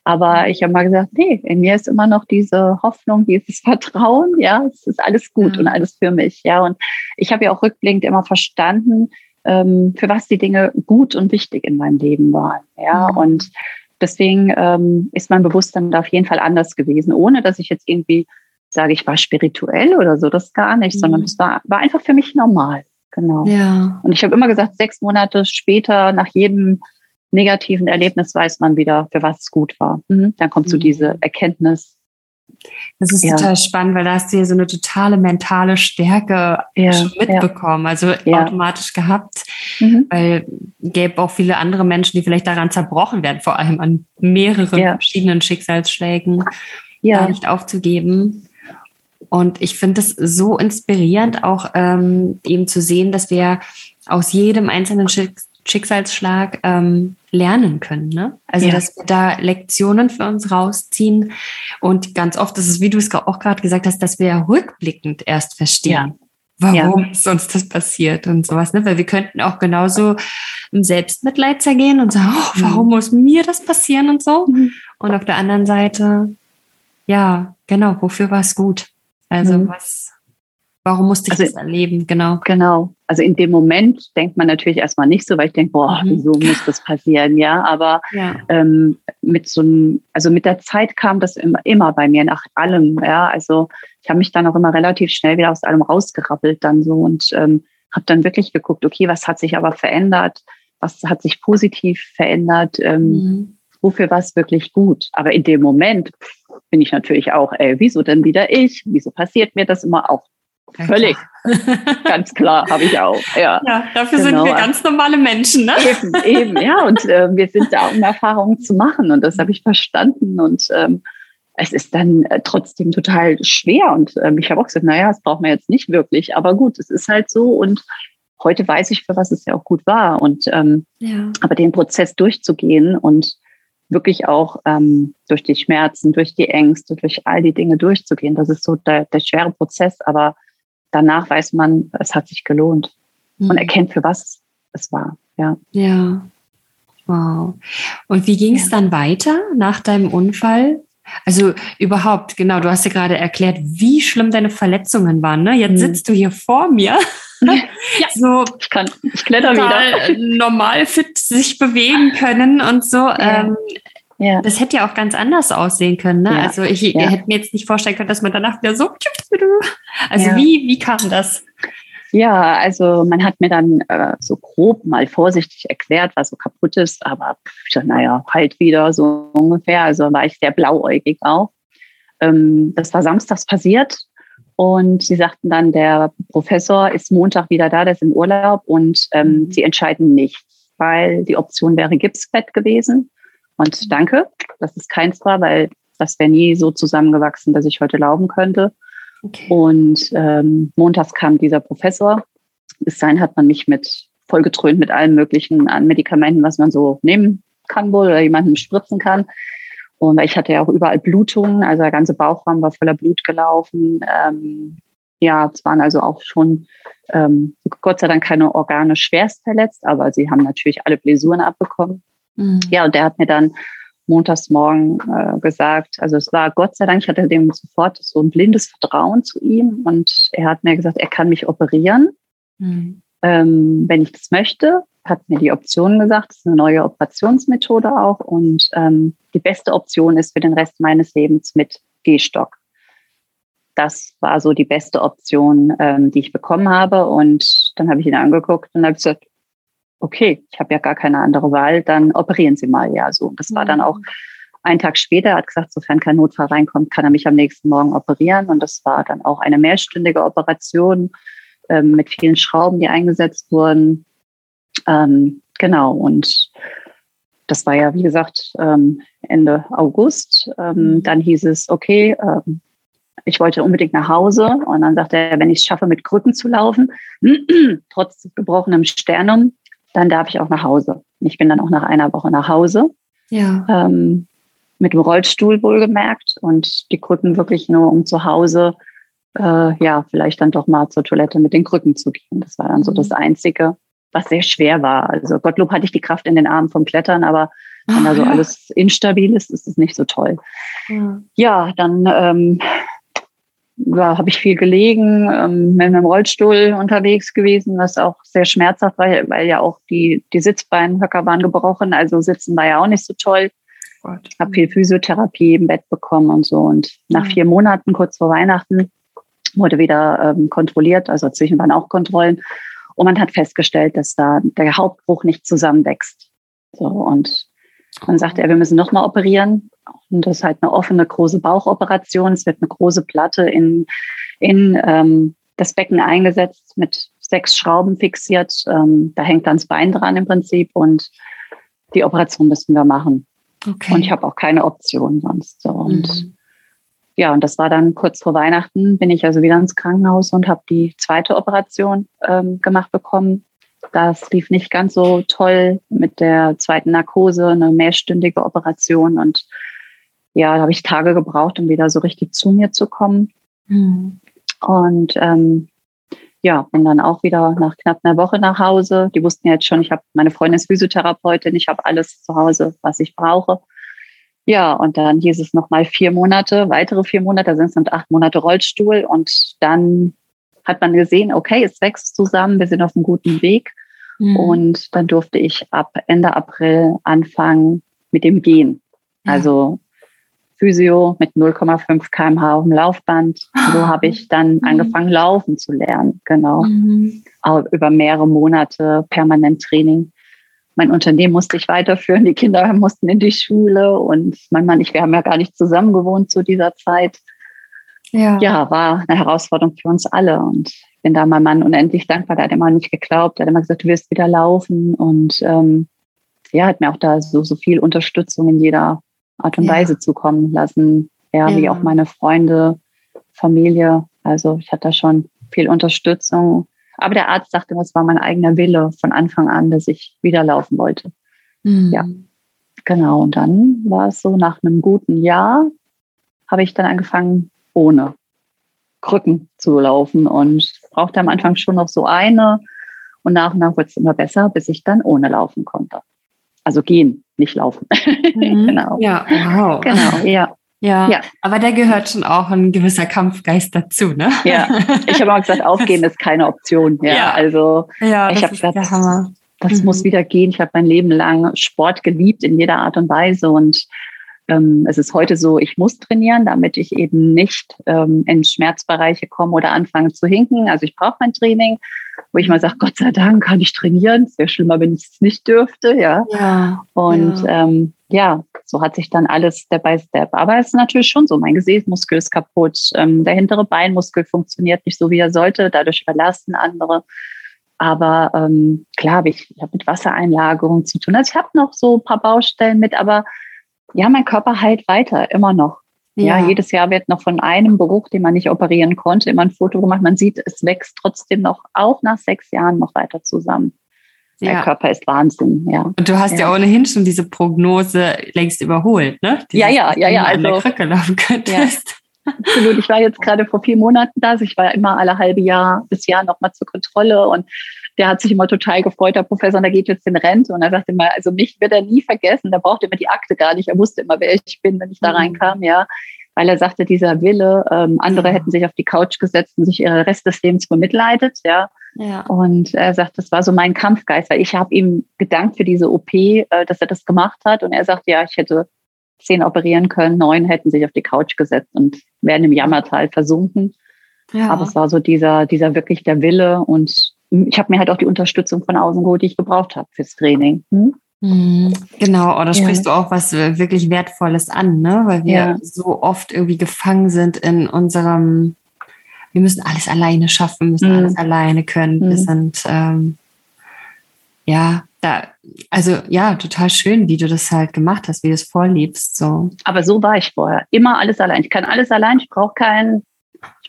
S2: aber ich habe mal gesagt, nee, in mir ist immer noch diese Hoffnung, dieses [laughs] Vertrauen, ja, es ist alles gut ja. und alles für mich, ja. Und ich habe ja auch rückblickend immer verstanden, ähm, für was die Dinge gut und wichtig in meinem Leben waren, ja. Mhm. Und deswegen ähm, ist mein Bewusstsein da auf jeden Fall anders gewesen, ohne dass ich jetzt irgendwie sage, ich war spirituell oder so, das gar nicht, mhm. sondern es war, war einfach für mich normal. Genau. Ja. Und ich habe immer gesagt, sechs Monate später, nach jedem negativen Erlebnis weiß man wieder, für was es gut war. Mhm. Dann kommt so mhm. diese Erkenntnis.
S1: Das ist ja. total spannend, weil da hast du ja so eine totale mentale Stärke ja, schon mitbekommen, also automatisch gehabt. Mhm. Weil gäbe auch viele andere Menschen, die vielleicht daran zerbrochen werden, vor allem an mehreren verschiedenen Schicksalsschlägen, ja. nicht aufzugeben. Und ich finde es so inspirierend, auch ähm, eben zu sehen, dass wir aus jedem einzelnen Schicksal Schicksalsschlag ähm, lernen können. Ne? Also, ja. dass wir da Lektionen für uns rausziehen. Und ganz oft ist es, wie du es auch gerade gesagt hast, dass wir rückblickend erst verstehen. Ja. Warum ja. ist uns das passiert und sowas, ne? Weil wir könnten auch genauso im Selbstmitleid zergehen und sagen, oh, warum mhm. muss mir das passieren und so. Mhm. Und auf der anderen Seite, ja, genau, wofür war es gut? Also mhm. was, Warum musste ich also, das erleben? Genau.
S2: Genau. Also in dem Moment denkt man natürlich erstmal nicht so, weil ich denke, boah, mhm. wieso muss das passieren? Ja, aber ja. Ähm, mit so einem, also mit der Zeit kam das immer, immer bei mir nach allem. Ja, also ich habe mich dann auch immer relativ schnell wieder aus allem rausgerappelt dann so und ähm, habe dann wirklich geguckt, okay, was hat sich aber verändert? Was hat sich positiv verändert? Ähm, mhm. Wofür war es wirklich gut? Aber in dem Moment bin ich natürlich auch, ey, wieso denn wieder ich? Wieso passiert mir das immer auch Völlig. ganz klar, habe ich auch. Ja, [laughs]
S1: ja dafür genau. sind wir ganz normale Menschen. Ne?
S2: Eben, eben, ja. Und äh, wir sind da, um Erfahrungen zu machen. Und das habe ich verstanden. Und ähm, es ist dann äh, trotzdem total schwer. Und ähm, ich habe auch gesagt, naja, das braucht man jetzt nicht wirklich. Aber gut, es ist halt so. Und heute weiß ich, für was es ja auch gut war. Und ähm, ja. aber den Prozess durchzugehen und wirklich auch ähm, durch die Schmerzen, durch die Ängste, durch all die Dinge durchzugehen, das ist so der, der schwere Prozess. Aber danach weiß man, es hat sich gelohnt mhm. und erkennt, für was es war. Ja.
S1: Ja. Wow. Und wie ging es ja. dann weiter nach deinem Unfall? Also überhaupt, genau, du hast ja gerade erklärt, wie schlimm deine Verletzungen waren. Ne? Jetzt mhm. sitzt du hier vor mir.
S2: Ja, so ich kann, ich kletter wieder. [laughs]
S1: Normal fit sich bewegen können und so. Ja. Ähm, ja. Das hätte ja auch ganz anders aussehen können. Ne? Ja. Also ich ja. hätte mir jetzt nicht vorstellen können, dass man danach wieder so. Also wie, wie kam das?
S2: Ja, also man hat mir dann äh, so grob mal vorsichtig erklärt, was so kaputt ist, aber pff, naja, halt wieder so ungefähr. Also war ich sehr blauäugig auch. Ähm, das war samstags passiert und sie sagten dann, der Professor ist Montag wieder da, der ist im Urlaub und ähm, mhm. sie entscheiden nichts, weil die Option wäre Gipsbett gewesen. Und danke, dass es keins war, weil das wäre nie so zusammengewachsen, dass ich heute laufen könnte. Okay. Und ähm, montags kam dieser Professor. Bis dahin hat man mich mit vollgetrönt mit allen möglichen Medikamenten, was man so nehmen kann wohl oder jemandem spritzen kann. Und ich hatte ja auch überall Blutungen, also der ganze Bauchraum war voller Blut gelaufen. Ähm, ja, es waren also auch schon ähm, Gott sei Dank keine Organe schwerst verletzt, aber sie haben natürlich alle Bläsuren abbekommen. Mhm. Ja, und der hat mir dann montags morgen äh, gesagt, also es war Gott sei Dank, ich hatte dem sofort so ein blindes Vertrauen zu ihm und er hat mir gesagt, er kann mich operieren, mhm. ähm, wenn ich das möchte. Hat mir die Option gesagt, das ist eine neue Operationsmethode auch und ähm, die beste Option ist für den Rest meines Lebens mit Gehstock. das war so die beste Option, ähm, die ich bekommen habe. Und dann habe ich ihn angeguckt und habe gesagt, okay, ich habe ja gar keine andere Wahl, dann operieren Sie mal. Ja, so. Das war dann mhm. auch einen Tag später, er hat gesagt, sofern kein Notfall reinkommt, kann er mich am nächsten Morgen operieren. Und das war dann auch eine mehrstündige Operation ähm, mit vielen Schrauben, die eingesetzt wurden. Ähm, genau. Und das war ja, wie gesagt, ähm, Ende August. Ähm, mhm. dann hieß es, okay, ähm, ich wollte unbedingt nach Hause. Und dann sagte er, wenn ich es schaffe, mit Krücken zu laufen, [clears throat] trotz gebrochenem Sternum, dann darf ich auch nach Hause. Ich bin dann auch nach einer Woche nach Hause. Ja. Ähm, mit dem Rollstuhl wohlgemerkt und die Krücken wirklich nur, um zu Hause, äh, ja, vielleicht dann doch mal zur Toilette mit den Krücken zu gehen. Das war dann so das mhm. Einzige, was sehr schwer war. Also Gottlob hatte ich die Kraft in den Armen vom Klettern, aber wenn da so ja. alles instabil ist, ist es nicht so toll. Ja, ja dann ähm, ja, habe ich viel gelegen, ähm, mit einem Rollstuhl unterwegs gewesen, was auch sehr schmerzhaft war, weil ja auch die, die Sitzbeinhöcker waren gebrochen, also sitzen war ja auch nicht so toll. Gott. Habe viel Physiotherapie im Bett bekommen und so. Und nach vier Monaten, kurz vor Weihnachten, wurde wieder ähm, kontrolliert, also dazwischen waren auch Kontrollen. Und man hat festgestellt, dass da der Hauptbruch nicht zusammenwächst. So, und dann sagte er, wir müssen nochmal operieren. Und das ist halt eine offene, große Bauchoperation. Es wird eine große Platte in, in ähm, das Becken eingesetzt, mit sechs Schrauben fixiert. Ähm, da hängt dann das Bein dran im Prinzip. Und die Operation müssen wir machen. Okay. Und ich habe auch keine Option sonst. So. Und mhm. Ja, und das war dann kurz vor Weihnachten, bin ich also wieder ins Krankenhaus und habe die zweite Operation ähm, gemacht bekommen. Das lief nicht ganz so toll mit der zweiten Narkose, eine mehrstündige Operation. Und ja, da habe ich Tage gebraucht, um wieder so richtig zu mir zu kommen. Mhm. Und ähm, ja, bin dann auch wieder nach knapp einer Woche nach Hause. Die wussten jetzt schon, ich habe meine Freundin ist Physiotherapeutin, ich habe alles zu Hause, was ich brauche. Ja, und dann hieß es nochmal vier Monate, weitere vier Monate, da sind es dann acht Monate Rollstuhl. Und dann hat man gesehen, okay, es wächst zusammen, wir sind auf einem guten Weg. Mhm. Und dann durfte ich ab Ende April anfangen mit dem Gehen. Ja. Also Physio mit 0,5 kmh auf dem Laufband. So ah. habe ich dann mhm. angefangen, laufen zu lernen. Genau. Mhm. Über mehrere Monate permanent Training. Mein Unternehmen musste ich weiterführen. Die Kinder mussten in die Schule und mein Mann, ich, wir haben ja gar nicht zusammen gewohnt zu dieser Zeit. Ja. ja, war eine Herausforderung für uns alle. Und ich bin da meinem Mann unendlich dankbar. Der hat immer nicht geglaubt. Der hat immer gesagt, du wirst wieder laufen. Und ähm, ja, hat mir auch da so, so viel Unterstützung in jeder Art und ja. Weise zukommen lassen. Ja, ja, wie auch meine Freunde, Familie. Also ich hatte da schon viel Unterstützung. Aber der Arzt sagte, das war mein eigener Wille von Anfang an, dass ich wieder laufen wollte. Mhm. Ja, genau. Und dann war es so, nach einem guten Jahr habe ich dann angefangen, ohne Krücken zu laufen und brauchte am Anfang schon noch so eine. Und nach und nach wurde es immer besser, bis ich dann ohne laufen konnte. Also gehen, nicht laufen. [laughs]
S1: Mhm. genau. Ja, wow. Genau, ja. Ja, ja, aber da gehört schon auch ein gewisser Kampfgeist dazu, ne?
S2: Ja, ich habe auch gesagt, [laughs] aufgeben ist keine Option. Ja, ja. also ja, ich habe gesagt, das, das mhm. muss wieder gehen. Ich habe mein Leben lang Sport geliebt in jeder Art und Weise und ähm, es ist heute so, ich muss trainieren, damit ich eben nicht ähm, in Schmerzbereiche komme oder anfange zu hinken. Also ich brauche mein Training, wo ich mal sage, Gott sei Dank kann ich trainieren. Es wäre schlimmer, wenn ich es nicht dürfte, ja. ja und ja. Ähm, ja, so hat sich dann alles Step by Step. Aber es ist natürlich schon so, mein Gesäßmuskel ist kaputt, ähm, der hintere Beinmuskel funktioniert nicht so, wie er sollte, dadurch überlasten andere. Aber ähm, klar, ich, ich habe mit Wassereinlagerung zu tun. Also ich habe noch so ein paar Baustellen mit, aber ja, mein Körper heilt weiter, immer noch. Ja. ja. jedes Jahr wird noch von einem Geruch, den man nicht operieren konnte, immer ein Foto gemacht. Man sieht, es wächst trotzdem noch, auch nach sechs Jahren, noch weiter zusammen. Ja. Der Körper ist Wahnsinn, ja.
S1: Und du hast ja. ja ohnehin schon diese Prognose längst überholt, ne?
S2: Dieses, ja, ja, ja, ja.
S1: Also, an Krücke laufen könntest.
S2: Ja. Absolut. Ich war jetzt gerade vor vier Monaten da. Also ich war immer alle halbe Jahr bis Jahr nochmal zur Kontrolle und der hat sich immer total gefreut, der Professor, und der geht jetzt in Rente. Und er sagte immer, also mich wird er nie vergessen, der brauchte immer die Akte gar nicht. Er wusste immer, wer ich bin, wenn ich da mhm. reinkam, ja. Weil er sagte, dieser Wille, ähm, andere ja. hätten sich auf die Couch gesetzt und sich ihren Rest des Lebens bemitleidet, ja. ja. Und er sagt, das war so mein Kampfgeist, weil ich habe ihm gedankt für diese OP, äh, dass er das gemacht hat. Und er sagt, ja, ich hätte zehn operieren können, neun hätten sich auf die Couch gesetzt und wären im Jammertal versunken. Ja. Aber es war so dieser, dieser wirklich der Wille und ich habe mir halt auch die Unterstützung von außen geholt, die ich gebraucht habe fürs Training. Hm?
S1: Mhm. Genau, oder sprichst ja. du auch was äh, wirklich Wertvolles an, ne? Weil wir ja. so oft irgendwie gefangen sind in unserem, wir müssen alles alleine schaffen, müssen mhm. alles alleine können. Mhm. Wir sind ähm, ja da, also ja, total schön, wie du das halt gemacht hast, wie du es vorliebst. So.
S2: Aber so war ich vorher. Immer alles allein. Ich kann alles allein, ich brauche keinen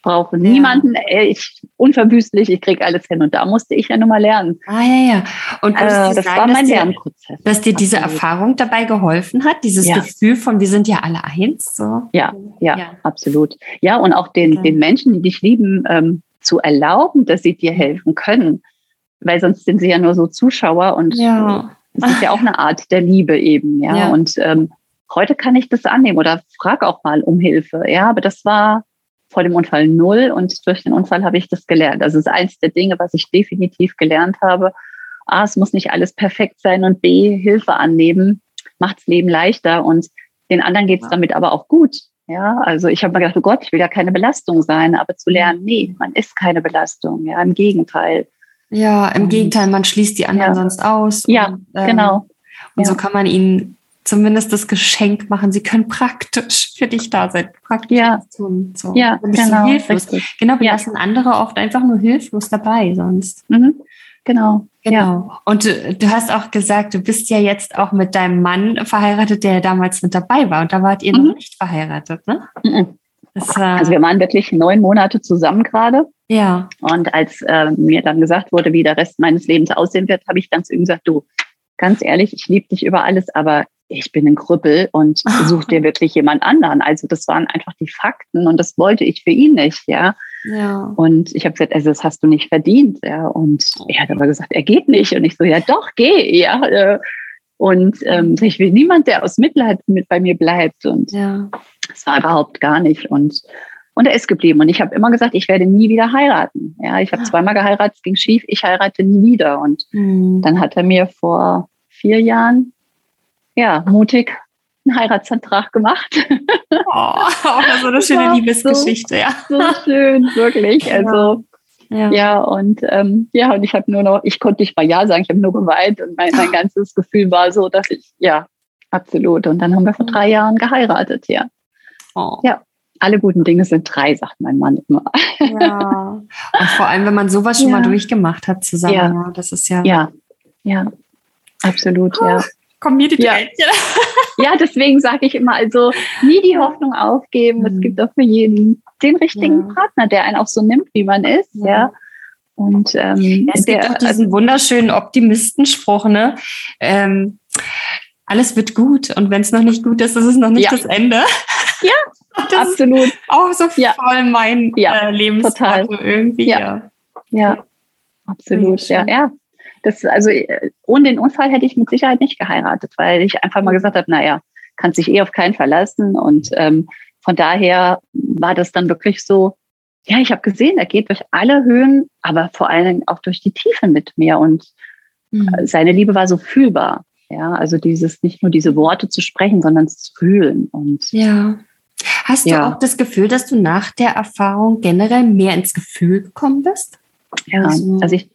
S2: brauche ja. niemanden, ich unverbüßlich, ich kriege alles hin. Und da musste ich ja nun mal lernen.
S1: Ah ja, ja. Und äh, das sagen, war mein dir, Lernprozess. Dass dir diese absolut. Erfahrung dabei geholfen hat, dieses ja. Gefühl von, wir sind ja alle eins. So.
S2: Ja, ja, ja, absolut. Ja, und auch den, okay. den Menschen, die dich lieben, ähm, zu erlauben, dass sie dir helfen können. Weil sonst sind sie ja nur so Zuschauer und ja. das ist ja auch eine Art der Liebe eben, ja. ja. Und ähm, heute kann ich das annehmen oder frag auch mal um Hilfe. Ja, aber das war vor dem Unfall null und durch den Unfall habe ich das gelernt. Das ist eins der Dinge, was ich definitiv gelernt habe. A, es muss nicht alles perfekt sein und B, Hilfe annehmen, macht das Leben leichter und den anderen geht es damit aber auch gut. Ja, also ich habe mir gedacht, oh Gott, ich will ja keine Belastung sein, aber zu lernen, nee, man ist keine Belastung. Ja, im Gegenteil.
S1: Ja, im Gegenteil, man schließt die anderen ja. sonst aus.
S2: Ja, und, ähm, genau.
S1: Und ja. so kann man ihnen zumindest das Geschenk machen. Sie können praktisch für dich da sein, praktisch
S2: ja. tun. So. Ja, genau.
S1: Hilflos. Genau, wir ja. lassen andere oft einfach nur hilflos dabei sonst.
S2: Mhm. Genau.
S1: Genau. Ja. Und du, du, hast auch gesagt, du bist ja jetzt auch mit deinem Mann verheiratet, der damals mit dabei war. Und da wart ihr mhm. noch nicht verheiratet, ne? Mhm.
S2: Das, äh, also wir waren wirklich neun Monate zusammen gerade.
S1: Ja.
S2: Und als äh, mir dann gesagt wurde, wie der Rest meines Lebens aussehen wird, habe ich dann zu ihm gesagt, du, ganz ehrlich, ich liebe dich über alles, aber ich bin ein Krüppel und [laughs] such dir wirklich jemand anderen. Also das waren einfach die Fakten und das wollte ich für ihn nicht, ja. Ja. Und ich habe gesagt, also das hast du nicht verdient, ja. Und er hat aber gesagt, er geht nicht. Und ich so, ja doch, geh, ja. Äh. Und ähm, ich will niemand, der aus Mitleid mit bei mir bleibt. Und ja. das war überhaupt gar nicht. Und und er ist geblieben. Und ich habe immer gesagt, ich werde nie wieder heiraten. Ja, ich habe zweimal geheiratet, es ging schief, ich heirate nie wieder. Und mhm. dann hat er mir vor vier Jahren ja, mutig einen Heiratsantrag gemacht.
S1: Oh, so eine schöne Liebesgeschichte,
S2: so,
S1: ja.
S2: So schön, wirklich. Also ja, ja und ähm, ja, und ich habe nur noch, ich konnte nicht mal Ja sagen, ich habe nur geweint und mein, mein ganzes Gefühl war so, dass ich, ja, absolut. Und dann haben wir vor drei Jahren geheiratet, ja. Oh. Ja. Alle guten Dinge sind drei, sagt mein Mann immer.
S1: Ja. Und vor allem, wenn man sowas schon mal durchgemacht hat zusammen, ja. das ist ja.
S2: Ja, ja, absolut, ja
S1: kommen mir die
S2: ja. [laughs] ja, deswegen sage ich immer, also nie die Hoffnung aufgeben. Mhm. Es gibt auch für jeden den richtigen ja. Partner, der einen auch so nimmt, wie man ist. Ja. ja.
S1: Und ähm, es der, gibt auch diesen also, wunderschönen Optimistenspruch, ne? Ähm, alles wird gut und wenn es noch nicht gut ist, ist es noch nicht ja. das Ende. [laughs]
S2: Ja, [laughs] das absolut.
S1: auch so voll mein ja, äh, irgendwie.
S2: Ja, ja. absolut. Ja, ja. Das, also äh, ohne den Unfall hätte ich mit Sicherheit nicht geheiratet, weil ich einfach mal gesagt habe, naja, kann sich eh auf keinen verlassen. Und ähm, von daher war das dann wirklich so, ja, ich habe gesehen, er geht durch alle Höhen, aber vor allen Dingen auch durch die Tiefen mit mir. Und mhm. seine Liebe war so fühlbar. Ja, also dieses, nicht nur diese Worte zu sprechen, sondern zu fühlen. Und
S1: ja. Hast ja. du auch das Gefühl, dass du nach der Erfahrung generell mehr ins Gefühl gekommen bist?
S2: Ja, also, also ich,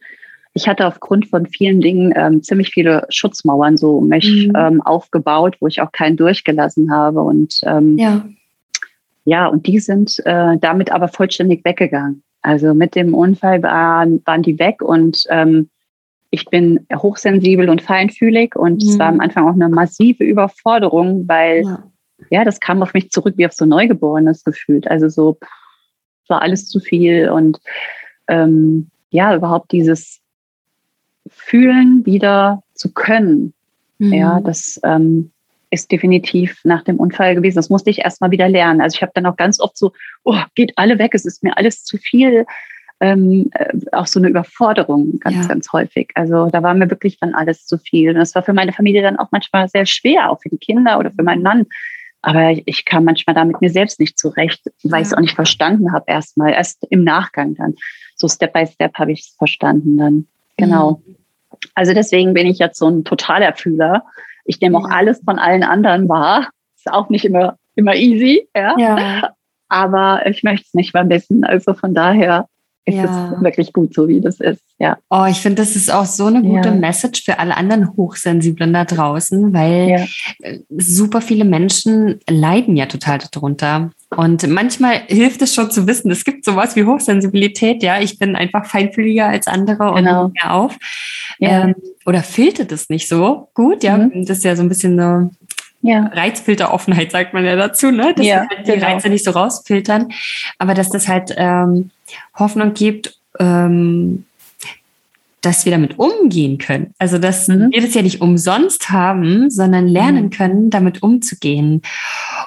S2: ich hatte aufgrund von vielen Dingen ähm, ziemlich viele Schutzmauern so um mich mhm. ähm, aufgebaut, wo ich auch keinen durchgelassen habe. Und ähm, ja. ja, und die sind äh, damit aber vollständig weggegangen. Also mit dem Unfall waren, waren die weg und ähm, ich bin hochsensibel und feinfühlig und es mhm. war am Anfang auch eine massive Überforderung, weil ja. ja. das kam auf mich zurück wie auf so Neugeborenes gefühlt. Also so war alles zu viel und ähm, ja, überhaupt dieses fühlen wieder zu können. Mhm. Ja, das ähm, ist definitiv nach dem Unfall gewesen. Das musste ich erstmal wieder lernen. Also ich habe dann auch ganz oft so, oh, geht alle weg, es ist mir alles zu viel. Ähm, äh, auch so eine Überforderung ganz, ja. ganz häufig. Also da war mir wirklich dann alles zu viel. Und das war für meine Familie dann auch manchmal sehr schwer, auch für die Kinder oder für meinen Mann. Aber ich kam manchmal da mit mir selbst nicht zurecht, weil ja. ich es auch nicht verstanden habe erstmal. Erst im Nachgang dann. So Step by Step habe ich es verstanden dann. Genau. Mhm. Also deswegen bin ich jetzt so ein totaler Fühler. Ich nehme auch alles von allen anderen wahr. Ist auch nicht immer, immer easy, ja. ja. [laughs] Aber ich möchte es nicht mehr wissen. Also von daher [laughs] ist ja. es wirklich gut so, wie das ist. Ja.
S1: Oh, ich finde, das ist auch so eine gute ja. Message für alle anderen Hochsensiblen da draußen, weil ja. Äh, super viele Menschen leiden ja total darunter. Und manchmal hilft es schon zu wissen, es gibt sowas wie Hochsensibilität. Ja, ich bin einfach feinfühliger als andere genau. und mehr auf. Ja. Ähm, oder filtert es nicht so gut. Ja, mhm. das ist ja so ein bisschen eine ja. Reizfilteroffenheit, sagt man ja dazu, ne? Dass ja, halt die genau. Reize nicht so rausfiltern. Aber dass das halt ähm, Hoffnung gibt, ähm, dass wir damit umgehen können. Also, dass mhm. wir das ja nicht umsonst haben, sondern lernen mhm. können, damit umzugehen.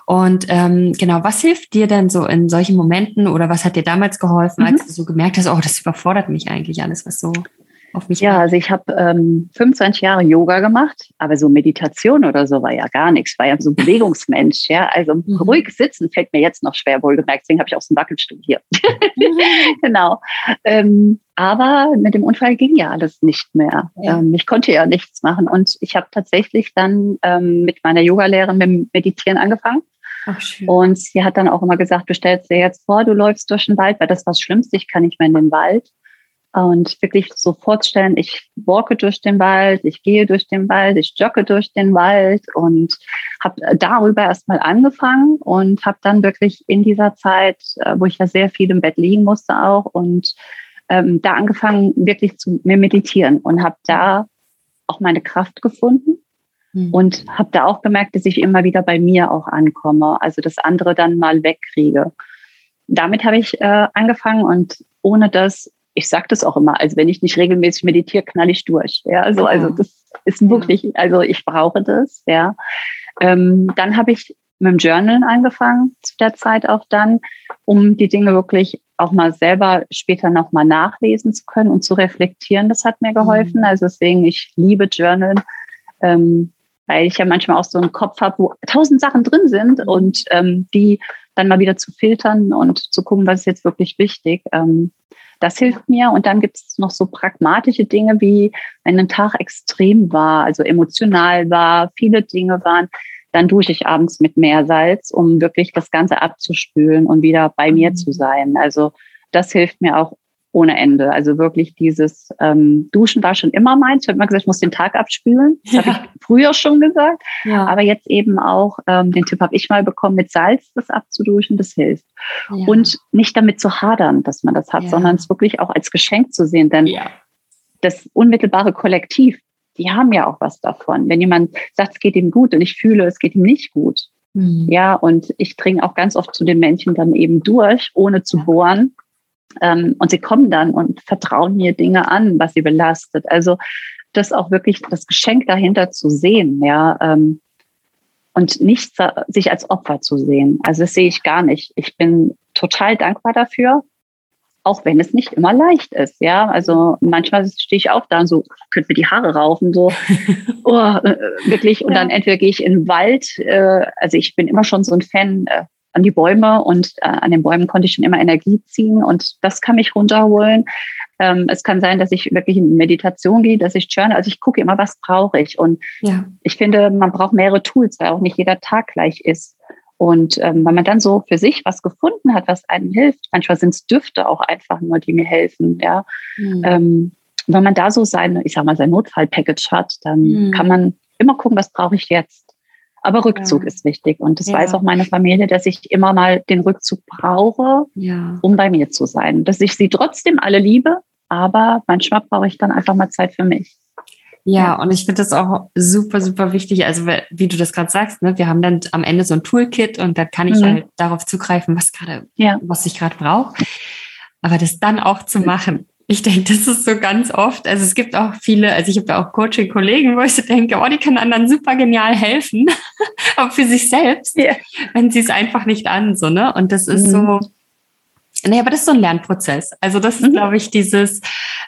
S1: Und ähm, genau, was hilft dir denn so in solchen Momenten oder was hat dir damals geholfen, mhm. als du so gemerkt hast, oh, das überfordert mich eigentlich alles, was so auf mich
S2: Ja, also ich habe ähm, 25 Jahre Yoga gemacht, aber so Meditation oder so war ja gar nichts. Ich war ja so ein Bewegungsmensch, ja. Also [laughs] mhm. ruhig sitzen fällt mir jetzt noch schwer, wohlgemerkt. Deswegen habe ich auch so einen Wackelstuhl hier. [laughs] [laughs] Genau. Ähm, aber mit dem Unfall ging ja alles nicht mehr. Ja. Ähm, ich konnte ja nichts machen. Und ich habe tatsächlich dann ähm, mit meiner Yogalehrerin mit dem Meditieren angefangen. Ach, und sie hat dann auch immer gesagt, du stellst dir jetzt vor, du läufst durch den Wald, weil das war das Schlimmste, ich kann nicht mehr in den Wald und wirklich so vorstellen, ich walke durch den Wald, ich gehe durch den Wald, ich jogge durch den Wald und habe darüber erstmal angefangen und habe dann wirklich in dieser Zeit, äh, wo ich ja sehr viel im Bett liegen musste auch und ähm, da angefangen wirklich zu mir meditieren und habe da auch meine Kraft gefunden mhm. und habe da auch gemerkt, dass ich immer wieder bei mir auch ankomme, also das andere dann mal wegkriege. Damit habe ich äh, angefangen und ohne das ich sage das auch immer, also wenn ich nicht regelmäßig meditiere, knall ich durch. Ja, also, also das ist wirklich, also ich brauche das, ja. Ähm, dann habe ich mit dem Journal angefangen, zu der Zeit auch dann, um die Dinge wirklich auch mal selber später nochmal nachlesen zu können und zu reflektieren. Das hat mir geholfen. Mhm. Also deswegen, ich liebe Journal, ähm, weil ich ja manchmal auch so einen Kopf habe, wo tausend Sachen drin sind mhm. und ähm, die dann mal wieder zu filtern und zu gucken, was ist jetzt wirklich wichtig. Ähm, das hilft mir. Und dann gibt es noch so pragmatische Dinge wie, wenn ein Tag extrem war, also emotional war, viele Dinge waren, dann dusche ich abends mit Meersalz, um wirklich das Ganze abzuspülen und wieder bei mir mhm. zu sein. Also das hilft mir auch ohne Ende. Also wirklich dieses ähm, Duschen war schon immer meins. Ich habe immer gesagt, ich muss den Tag abspülen. Das ja. habe ich früher schon gesagt. Ja. Aber jetzt eben auch, ähm, den Tipp habe ich mal bekommen, mit Salz das abzuduschen, das hilft. Ja. Und nicht damit zu hadern, dass man das hat, sondern es wirklich auch als Geschenk zu sehen. Denn das unmittelbare Kollektiv, die haben ja auch was davon. Wenn jemand sagt, es geht ihm gut und ich fühle, es geht ihm nicht gut. Mhm. Ja, und ich dringe auch ganz oft zu den Menschen dann eben durch, ohne zu bohren und sie kommen dann und vertrauen mir Dinge an, was sie belastet. Also das auch wirklich das Geschenk dahinter zu sehen, ja, ähm, und nicht sich als Opfer zu sehen. Also das sehe ich gar nicht. Ich bin total dankbar dafür, auch wenn es nicht immer leicht ist, ja. Also manchmal stehe ich auch da und so, könnte mir die Haare raufen, so, [laughs] oh, äh, wirklich. Und dann entweder gehe ich in den Wald, äh, also ich bin immer schon so ein Fan, äh, an die Bäume und äh, an den Bäumen konnte ich schon immer Energie ziehen und das kann mich runterholen. Ähm, es kann sein, dass ich wirklich in Meditation gehe, dass ich journal. Also ich gucke immer, was brauche ich. Und ja. ich finde, man braucht mehrere Tools, weil auch nicht jeder Tag gleich ist. Und ähm, wenn man dann so für sich was gefunden hat, was einem hilft, manchmal sind es Düfte auch einfach nur, die mir helfen, ja. Mhm. Ähm, wenn man da so seine, ich sag mal, sein Notfallpackage hat, dann mhm. kann man immer gucken, was brauche ich jetzt. Aber Rückzug ja. ist wichtig. Und das ja. weiß auch meine Familie, dass ich immer mal den Rückzug brauche, ja. um bei mir zu sein. Dass ich sie trotzdem alle liebe, aber manchmal brauche ich dann einfach mal Zeit für mich.
S1: Ja, und ich finde das auch super, super wichtig. Also, wie du das gerade sagst, ne, wir haben dann am Ende so ein Toolkit und da kann ich mhm. halt darauf zugreifen, was gerade, was ich gerade brauche. Aber das dann auch zu machen, ich denke, das ist so ganz oft. Also es gibt auch viele, also ich habe ja auch Coaching-Kollegen, wo ich so denke, oh, die können anderen super genial helfen, [laughs] aber für sich selbst, yeah. wenn sie es einfach nicht an, so, ne? Und das ist mhm. so, nee, aber das ist so ein Lernprozess. Also das ist, mhm. glaube ich, dieses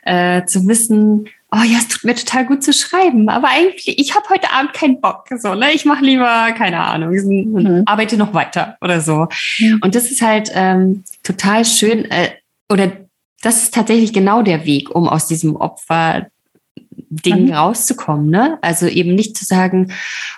S1: äh, zu wissen, oh ja, es tut mir total gut zu schreiben, aber eigentlich, ich habe heute Abend keinen Bock, so, ne? Ich mache lieber, keine Ahnung, mhm. arbeite noch weiter oder so. Mhm. Und das ist halt ähm, total schön, äh, oder das ist tatsächlich genau der Weg, um aus diesem Opfer Dingen mhm. rauszukommen. Ne? Also eben nicht zu sagen,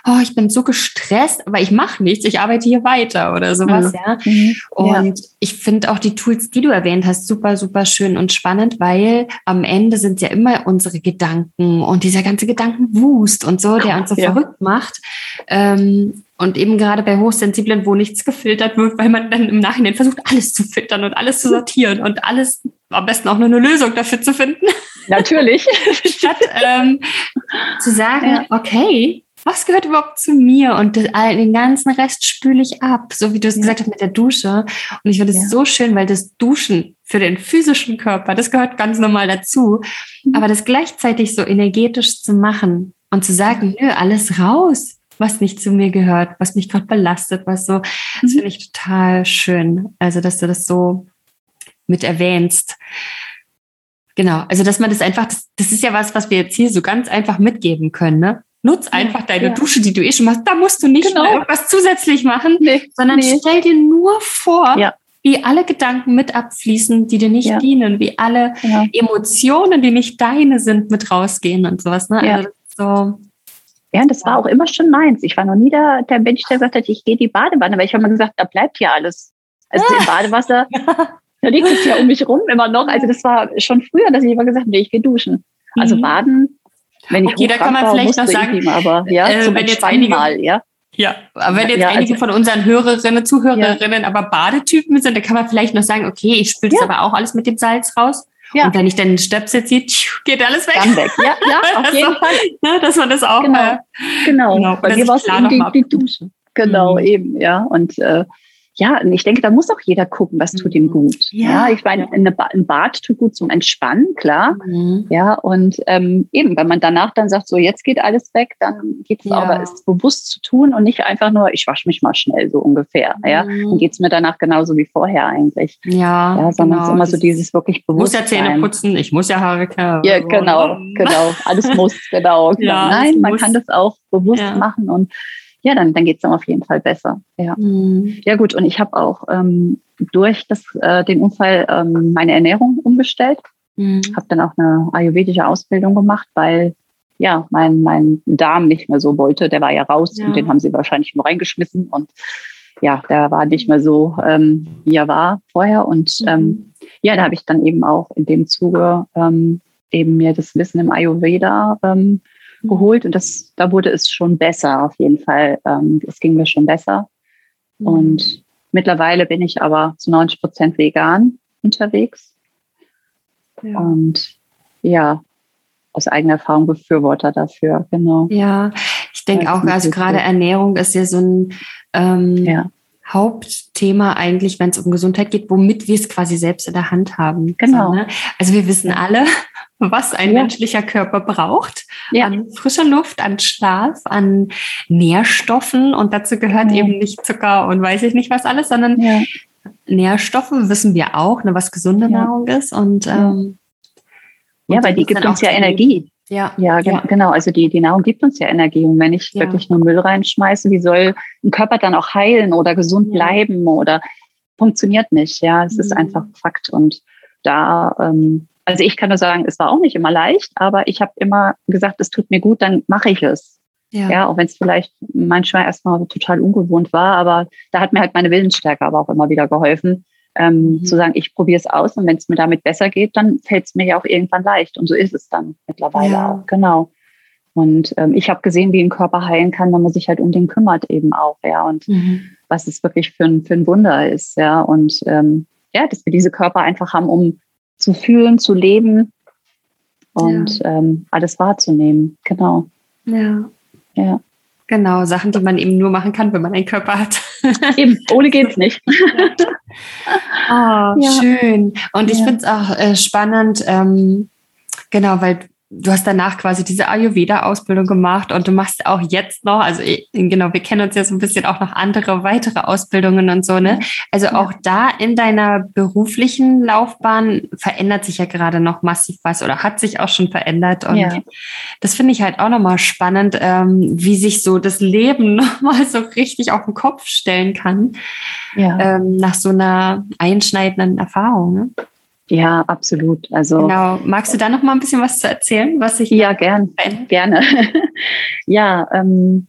S1: oh, ich bin so gestresst, aber ich mache nichts, ich arbeite hier weiter oder sowas. Mhm. Ja. Mhm. Und ja. ich finde auch die Tools, die du erwähnt hast, super, super schön und spannend, weil am Ende sind ja immer unsere Gedanken und dieser ganze Gedankenwust und so, der uns so ja. verrückt macht. Ähm, und eben gerade bei Hochsensiblen, wo nichts gefiltert wird, weil man dann im Nachhinein versucht, alles zu filtern und alles zu sortieren und alles am besten auch nur eine Lösung dafür zu finden.
S2: Natürlich. [laughs]
S1: Statt ähm, zu sagen, okay, was gehört überhaupt zu mir? Und den ganzen Rest spüle ich ab, so wie du es ja. gesagt hast mit der Dusche. Und ich finde es ja. so schön, weil das Duschen für den physischen Körper, das gehört ganz normal dazu. Mhm. Aber das gleichzeitig so energetisch zu machen und zu sagen, nö, alles raus was nicht zu mir gehört, was mich gerade belastet, was so, das mhm. finde ich total schön. Also, dass du das so mit erwähnst. Genau, also dass man das einfach, das, das ist ja was, was wir jetzt hier so ganz einfach mitgeben können, ne? Nutz einfach ja, deine ja. Dusche, die du eh schon machst. Da musst du nicht genau. irgendwas zusätzlich machen, nee, sondern nee. stell dir nur vor, ja. wie alle Gedanken mit abfließen, die dir nicht dienen, wie alle. Emotionen, die nicht deine sind, mit rausgehen und sowas. Ne? Also so,
S2: ja, das war auch immer schon meins. Ich war noch nie der, der Mensch, der gesagt hat, ich gehe in die Badewanne, weil ich habe immer gesagt, da bleibt ja alles. Also im [laughs] Badewasser, da liegt es ja um mich rum immer noch. Also das war schon früher, dass ich immer gesagt habe, nee, ich gehe duschen. Also mhm. baden, wenn ich
S1: Okay, da kann man vielleicht noch sagen,
S2: ihm, aber ja, äh,
S1: wenn jetzt einige, mal, ja. Ja, aber wenn jetzt ja, einige also, von unseren Hörerinnen, Zuhörerinnen ja. aber Badetypen sind, dann kann man vielleicht noch sagen, okay, ich spüle das aber auch alles mit dem Salz raus. Ja. Und wenn ich dann den Stöpsel ziehe, geht alles weg.
S2: Dann weg, ja, ja [laughs] auf jeden Fall.
S1: Ne, dass man das auch
S2: genau. Mal, genau. genau. Bei mir war es die, die Dusche. Genau, mhm. eben, ja. Und äh, ja, ich denke, da muss auch jeder gucken, was tut ihm mhm. gut. Ja, ja ich meine, eine ba ein Bad tut gut zum Entspannen, klar. Mhm. Ja, und ähm, eben, wenn man danach dann sagt, so jetzt geht alles weg, dann geht es ja. aber, es bewusst zu tun und nicht einfach nur, ich wasche mich mal schnell so ungefähr. Mhm. Ja, dann geht es mir danach genauso wie vorher eigentlich.
S1: Ja,
S2: ja sondern genau. es ist immer so dieses wirklich bewusst.
S1: Ich muss ja Zähne putzen, ich muss ja Haare
S2: kehren. Ja, genau, [laughs] genau. Alles muss, genau. ja, Nein, man muss. kann das auch bewusst machen und ja, dann, dann geht es dann auf jeden Fall besser. Ja, mhm. ja gut. Und ich habe auch ähm, durch das, äh, den Unfall ähm, meine Ernährung umgestellt. Mhm. Habe dann auch eine ayurvedische Ausbildung gemacht, weil ja mein, mein Darm nicht mehr so wollte. Der war ja raus ja. und den haben sie wahrscheinlich nur reingeschmissen. Und ja, der war nicht mehr so, ähm, wie er war vorher. Und mhm. ähm, ja, da habe ich dann eben auch in dem Zuge ähm, eben mir das Wissen im Ayurveda ähm, geholt und das, da wurde es schon besser auf jeden Fall. Ähm, es ging mir schon besser. Mhm. Und mittlerweile bin ich aber zu 90 Prozent vegan unterwegs. Ja. Und ja, aus eigener Erfahrung Befürworter dafür, genau.
S1: Ja, ich denke auch, also gerade Ernährung ist ja so ein ähm, ja. Hauptthema eigentlich, wenn es um Gesundheit geht, womit wir es quasi selbst in der Hand haben.
S2: Genau.
S1: So, ne? Also wir wissen alle, was ein ja. menschlicher Körper braucht. Ja. An frischer Luft, an Schlaf, an Nährstoffen. Und dazu gehört ja. eben nicht Zucker und weiß ich nicht was alles, sondern. Nährstoffe wissen wir auch, ne, was gesunde Nahrung ist. Und, ähm,
S2: ja, weil die gibt uns ja Energie. Ja, ja, ja, genau. Also die, die Nahrung gibt uns ja Energie. Und wenn ich wirklich nur Müll reinschmeiße, wie soll ein Körper dann auch heilen oder gesund bleiben oder funktioniert nicht? Ja, es mhm. ist einfach Fakt. Und da ähm, also ich kann nur sagen, es war auch nicht immer leicht, aber ich habe immer gesagt, es tut mir gut, dann mache ich es. Ja. ja, auch wenn es vielleicht manchmal erstmal total ungewohnt war, aber da hat mir halt meine Willensstärke aber auch immer wieder geholfen, ähm, mhm. zu sagen, ich probiere es aus und wenn es mir damit besser geht, dann fällt es mir ja auch irgendwann leicht. Und so ist es dann mittlerweile ja. auch. Genau. Und ähm, ich habe gesehen, wie ein Körper heilen kann, wenn man sich halt um den kümmert eben auch, ja. Und mhm. was es wirklich für ein, für ein Wunder ist, ja. Und ähm, ja, dass wir diese Körper einfach haben, um zu fühlen, zu leben und ja. ähm, alles wahrzunehmen. Genau.
S1: Ja.
S2: Ja.
S1: Genau, Sachen, die man eben nur machen kann, wenn man einen Körper hat. [laughs]
S2: Eben, ohne geht's nicht.
S1: oh, ja. schön. Und ich finde es auch äh, spannend, ähm, genau, weil du hast danach quasi diese Ayurveda-Ausbildung gemacht und du machst auch jetzt noch, also genau, wir kennen uns ja so ein bisschen auch noch andere weitere Ausbildungen und so, ne? Also auch da in deiner beruflichen Laufbahn verändert sich ja gerade noch massiv was oder hat sich auch schon verändert. Und ja. das finde ich halt auch nochmal spannend, ähm, wie sich so das Leben [laughs] nochmal so richtig auf den Kopf stellen kann ja. ähm, nach so einer einschneidenden Erfahrung. Ne?
S2: Ja, absolut. Also
S1: genau. Magst du da noch mal ein bisschen was zu erzählen, was ich
S2: ja gern, gerne. [laughs] ja, ähm,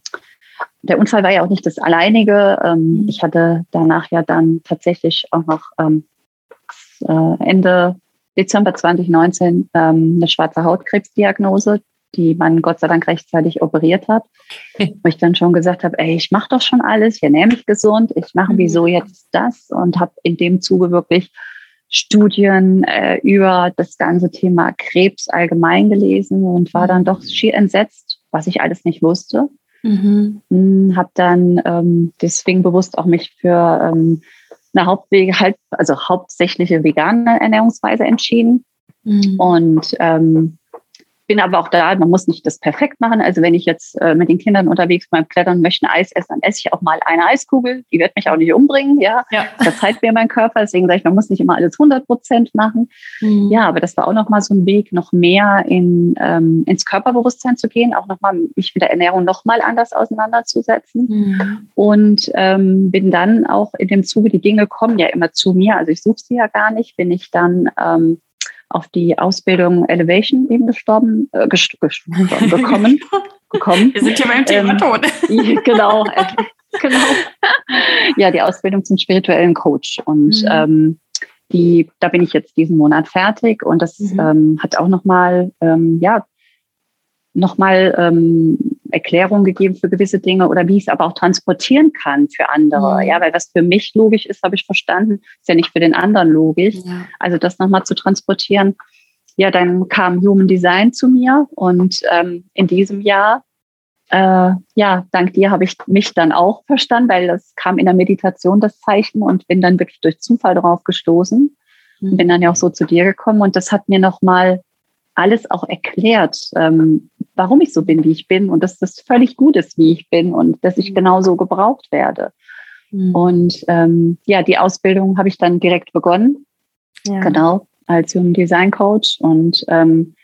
S2: der Unfall war ja auch nicht das alleinige. Ähm. Ich hatte danach ja dann tatsächlich auch noch ähm, äh, Ende Dezember 2019 ähm, eine schwarze Hautkrebsdiagnose, die man Gott sei Dank rechtzeitig operiert hat. Wo ich dann schon gesagt habe, ey, ich mache doch schon alles, ich ernähre mich gesund, ich mache mhm. wieso jetzt das und habe in dem Zuge wirklich Studien äh, über das ganze Thema Krebs allgemein gelesen und war dann doch schier entsetzt, was ich alles nicht wusste. Mhm. Hm, habe dann ähm, deswegen bewusst auch mich für ähm, eine Hauptwege halt, also hauptsächliche vegane Ernährungsweise entschieden. Mhm. Und ähm, bin aber auch da, man muss nicht das perfekt machen. Also wenn ich jetzt äh, mit den Kindern unterwegs beim Klettern möchte Eis essen, dann esse ich auch mal eine Eiskugel. Die wird mich auch nicht umbringen, ja. ja. [laughs] Verzeiht mir mein Körper. Deswegen sage ich, man muss nicht immer alles 100 Prozent machen. Mhm. Ja, aber das war auch nochmal so ein Weg, noch mehr in, ähm, ins Körperbewusstsein zu gehen, auch nochmal mich mit der Ernährung nochmal anders auseinanderzusetzen. Mhm. Und ähm, bin dann auch in dem Zuge, die Dinge kommen ja immer zu mir, also ich suche sie ja gar nicht, bin ich dann ähm, auf die Ausbildung Elevation eben gestorben, äh, gestorben gekommen. gekommen. [laughs]
S1: Wir sind hier beim Thema ähm, Tod. [laughs]
S2: genau, äh, genau. Ja, die Ausbildung zum spirituellen Coach. Und mhm. ähm, die, da bin ich jetzt diesen Monat fertig und das mhm. ähm, hat auch nochmal, ähm, ja, nochmal ähm, Erklärung gegeben für gewisse Dinge oder wie ich es aber auch transportieren kann für andere. Mhm. Ja, weil was für mich logisch ist, habe ich verstanden, ist ja nicht für den anderen logisch. Ja. Also das nochmal zu transportieren. Ja, dann kam Human Design zu mir und ähm, in diesem Jahr, äh, ja, dank dir habe ich mich dann auch verstanden, weil das kam in der Meditation das Zeichen und bin dann wirklich durch Zufall darauf gestoßen. Mhm. Bin dann ja auch so zu dir gekommen und das hat mir nochmal alles auch erklärt, ähm, warum ich so bin, wie ich bin und dass das völlig gut ist, wie ich bin und dass ich mhm. genauso gebraucht werde. Mhm. Und ähm, ja, die Ausbildung habe ich dann direkt begonnen, ja. genau, als Human Design Coach und ähm,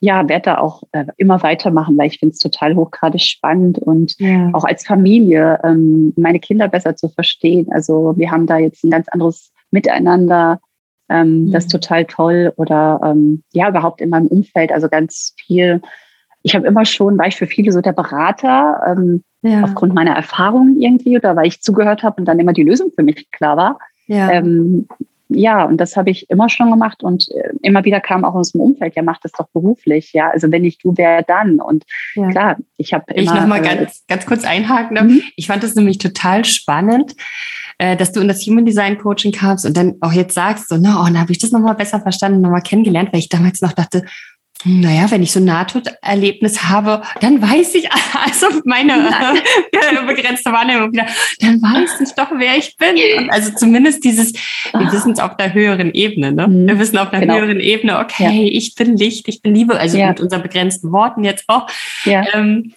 S2: ja, werde da auch äh, immer weitermachen, weil ich finde es total hochgradig spannend und ja. auch als Familie ähm, meine Kinder besser zu verstehen. Also wir haben da jetzt ein ganz anderes Miteinander ähm, mhm. Das ist total toll. Oder ähm, ja, überhaupt in meinem Umfeld, also ganz viel. Ich habe immer schon, war ich für viele so der Berater, ähm, ja. aufgrund meiner Erfahrungen irgendwie, oder weil ich zugehört habe und dann immer die Lösung für mich klar war. Ja. Ähm, ja, und das habe ich immer schon gemacht und äh, immer wieder kam auch aus dem Umfeld, ja, mach das doch beruflich, ja. Also wenn nicht du, wer dann? Und ja. klar, ich habe
S1: immer. Ich noch mal äh, ganz, ganz kurz einhaken. Ne? Mhm. Ich fand das nämlich total spannend, äh, dass du in das Human Design Coaching kamst und dann auch jetzt sagst, so, na, oh, dann habe ich das nochmal besser verstanden, nochmal kennengelernt, weil ich damals noch dachte, hm, naja, wenn ich so ein Nahtoderlebnis habe, dann weiß ich, [laughs] also meine [laughs] äh, begrenzte Wahrnehmung wieder, dann weiß ich doch, wer ich bin. Und also zumindest dieses, wir wissen es auf der höheren Ebene, ne? Mhm. Wir wissen auf einer genau. höheren Ebene, okay, ja. ich bin Licht, ich bin Liebe, also ja. mit unseren begrenzten Worten jetzt auch. Ja. Ähm,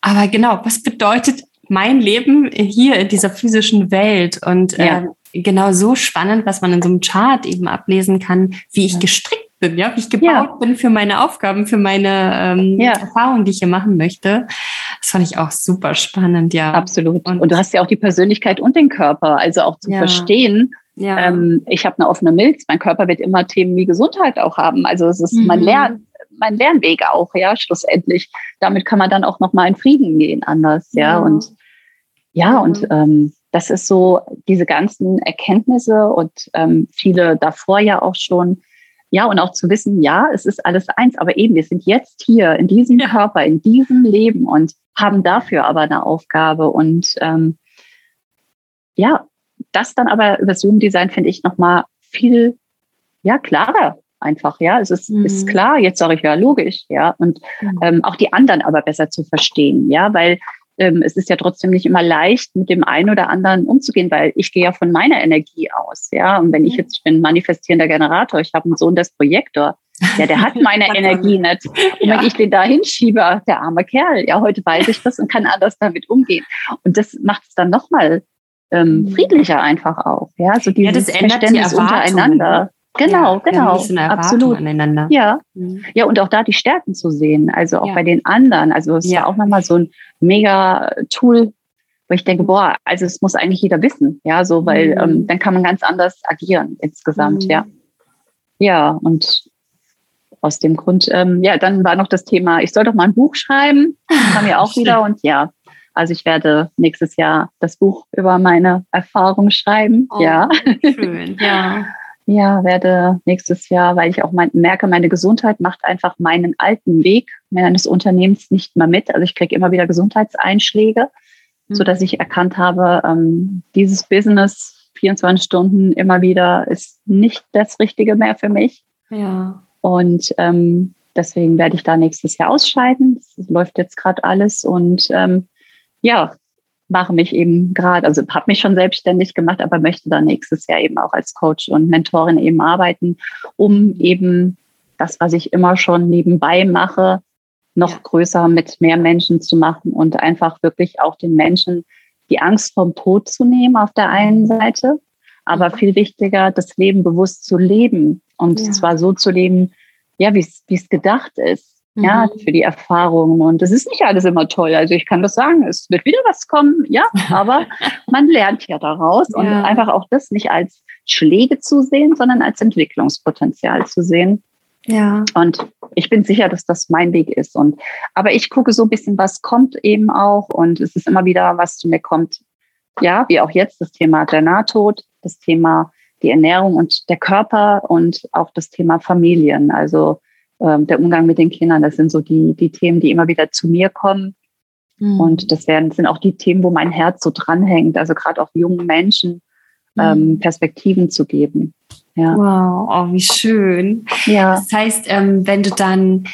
S1: aber genau, was bedeutet mein Leben hier in dieser physischen Welt und ja. äh, genau so spannend, was man in so einem Chart eben ablesen kann, wie ich gestrickt bin, ja, wie ich gebaut ja. bin für meine Aufgaben, für meine ähm, ja. Erfahrungen, die ich hier machen möchte. Das fand ich auch super spannend, ja.
S2: Absolut. Und, und du hast ja auch die Persönlichkeit und den Körper, also auch zu ja. verstehen. Ähm, ich habe eine offene Milz, mein Körper wird immer Themen wie Gesundheit auch haben. Also es ist, mhm. man lernt mein Lernweg auch, ja, schlussendlich. Damit kann man dann auch nochmal in Frieden gehen, anders, ja. ja. Und ja, und ähm, das ist so diese ganzen Erkenntnisse und ähm, viele davor ja auch schon. Ja, und auch zu wissen, ja, es ist alles eins, aber eben, wir sind jetzt hier in diesem ja. Körper, in diesem Leben und haben dafür aber eine Aufgabe. Und ähm, ja, das dann aber über Zoom-Design finde ich nochmal viel ja, klarer einfach, ja. Es ist, mhm. ist klar, jetzt sage ich ja logisch, ja. Und mhm. ähm, auch die anderen aber besser zu verstehen, ja, weil ähm, es ist ja trotzdem nicht immer leicht, mit dem einen oder anderen umzugehen, weil ich gehe ja von meiner Energie aus, ja. Und wenn ich jetzt, ich bin manifestierender Generator, ich habe einen Sohn, der ist Projektor, ja, der hat [laughs] meine Energie nicht. Und ja. wenn ich den da hinschiebe, der arme Kerl, ja, heute weiß ich das und kann anders damit umgehen. Und das macht es dann nochmal ähm, mhm. friedlicher einfach auch, ja. So dieses
S1: ja, das ändert Verständnis die untereinander.
S2: Genau, ja, genau.
S1: So absolut. Aneinander.
S2: Ja. Mhm. Ja, und auch da die Stärken zu sehen, also auch ja. bei den anderen. Also es ist ja auch nochmal so ein mega Tool, wo ich denke, boah, also es muss eigentlich jeder wissen, ja, so, weil mhm. ähm, dann kann man ganz anders agieren insgesamt, mhm. ja. ja, und aus dem Grund, ähm, ja, dann war noch das Thema, ich soll doch mal ein Buch schreiben, kam ja [laughs] auch wieder und ja, also ich werde nächstes Jahr das Buch über meine Erfahrung schreiben. Oh, ja. Schön, ja. [laughs] Ja, werde nächstes Jahr, weil ich auch mein, merke, meine Gesundheit macht einfach meinen alten Weg meines Unternehmens nicht mehr mit. Also ich kriege immer wieder Gesundheitseinschläge, mhm. so dass ich erkannt habe, ähm, dieses Business 24 Stunden immer wieder ist nicht das Richtige mehr für mich. Ja. Und ähm, deswegen werde ich da nächstes Jahr ausscheiden. Das läuft jetzt gerade alles und ähm, ja, mache mich eben gerade, also habe mich schon selbstständig gemacht, aber möchte dann nächstes Jahr eben auch als Coach und Mentorin eben arbeiten, um eben das, was ich immer schon nebenbei mache, noch größer mit mehr Menschen zu machen und einfach wirklich auch den Menschen die Angst vom Tod zu nehmen auf der einen Seite, aber mhm. viel wichtiger, das Leben bewusst zu leben und ja. zwar so zu leben, ja, wie es gedacht ist mhm. ja, für die Erfahrungen. Und es ist nicht alles immer toll. Also ich kann das sagen, es wird wieder was kommen, ja, aber [laughs] man lernt ja daraus ja. und einfach auch das nicht als Schläge zu sehen, sondern als Entwicklungspotenzial zu sehen. Ja. Und ich bin sicher, dass das mein Weg ist. Und aber ich gucke so ein bisschen, was kommt eben auch. Und es ist immer wieder, was zu mir kommt. Ja, wie auch jetzt das Thema der Nahtod, das Thema die Ernährung und der Körper und auch das Thema Familien. Also der Umgang mit den Kindern, das sind so die, die Themen, die immer wieder zu mir kommen. Mhm. Und das werden, sind auch die Themen, wo mein Herz so dranhängt, also gerade auch jungen Menschen ähm, mhm. Perspektiven zu geben.
S1: Ja. Wow, oh, wie schön. Ja. Das heißt, ähm, wenn du dann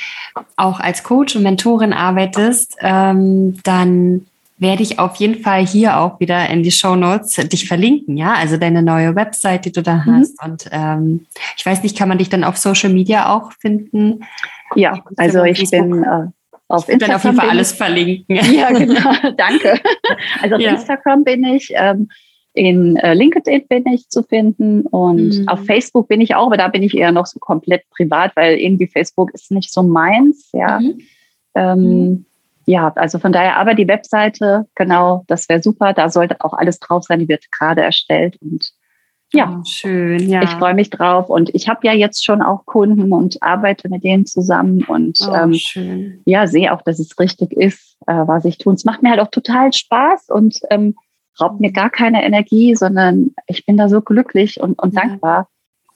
S1: auch als Coach und Mentorin arbeitest, ähm, dann werde ich auf jeden Fall hier auch wieder in die Show Notes dich verlinken, ja, also deine neue Website, die du da mhm. hast. Und ähm, ich weiß nicht, kann man dich dann auf Social Media auch finden?
S2: Ja, also ich Facebook? bin äh, auf
S1: Instagram. Dann auf jeden Fall alles verlinken.
S2: Ja, genau, [laughs] danke. Also auf ja. Instagram bin ich. Ähm, in äh, LinkedIn bin ich zu finden und mhm. auf Facebook bin ich auch, aber da bin ich eher noch so komplett privat, weil irgendwie Facebook ist nicht so meins, ja. Mhm. Ähm, mhm ja, also von daher, aber die Webseite, genau, das wäre super. Da sollte auch alles drauf sein. Die wird gerade erstellt und ja, oh, schön. Ja. Ich freue mich drauf und ich habe ja jetzt schon auch Kunden und arbeite mit denen zusammen und oh, ähm, ja, sehe auch, dass es richtig ist, äh, was ich tue. Es macht mir halt auch total Spaß und ähm, raubt mir gar keine Energie, sondern ich bin da so glücklich und, und ja. dankbar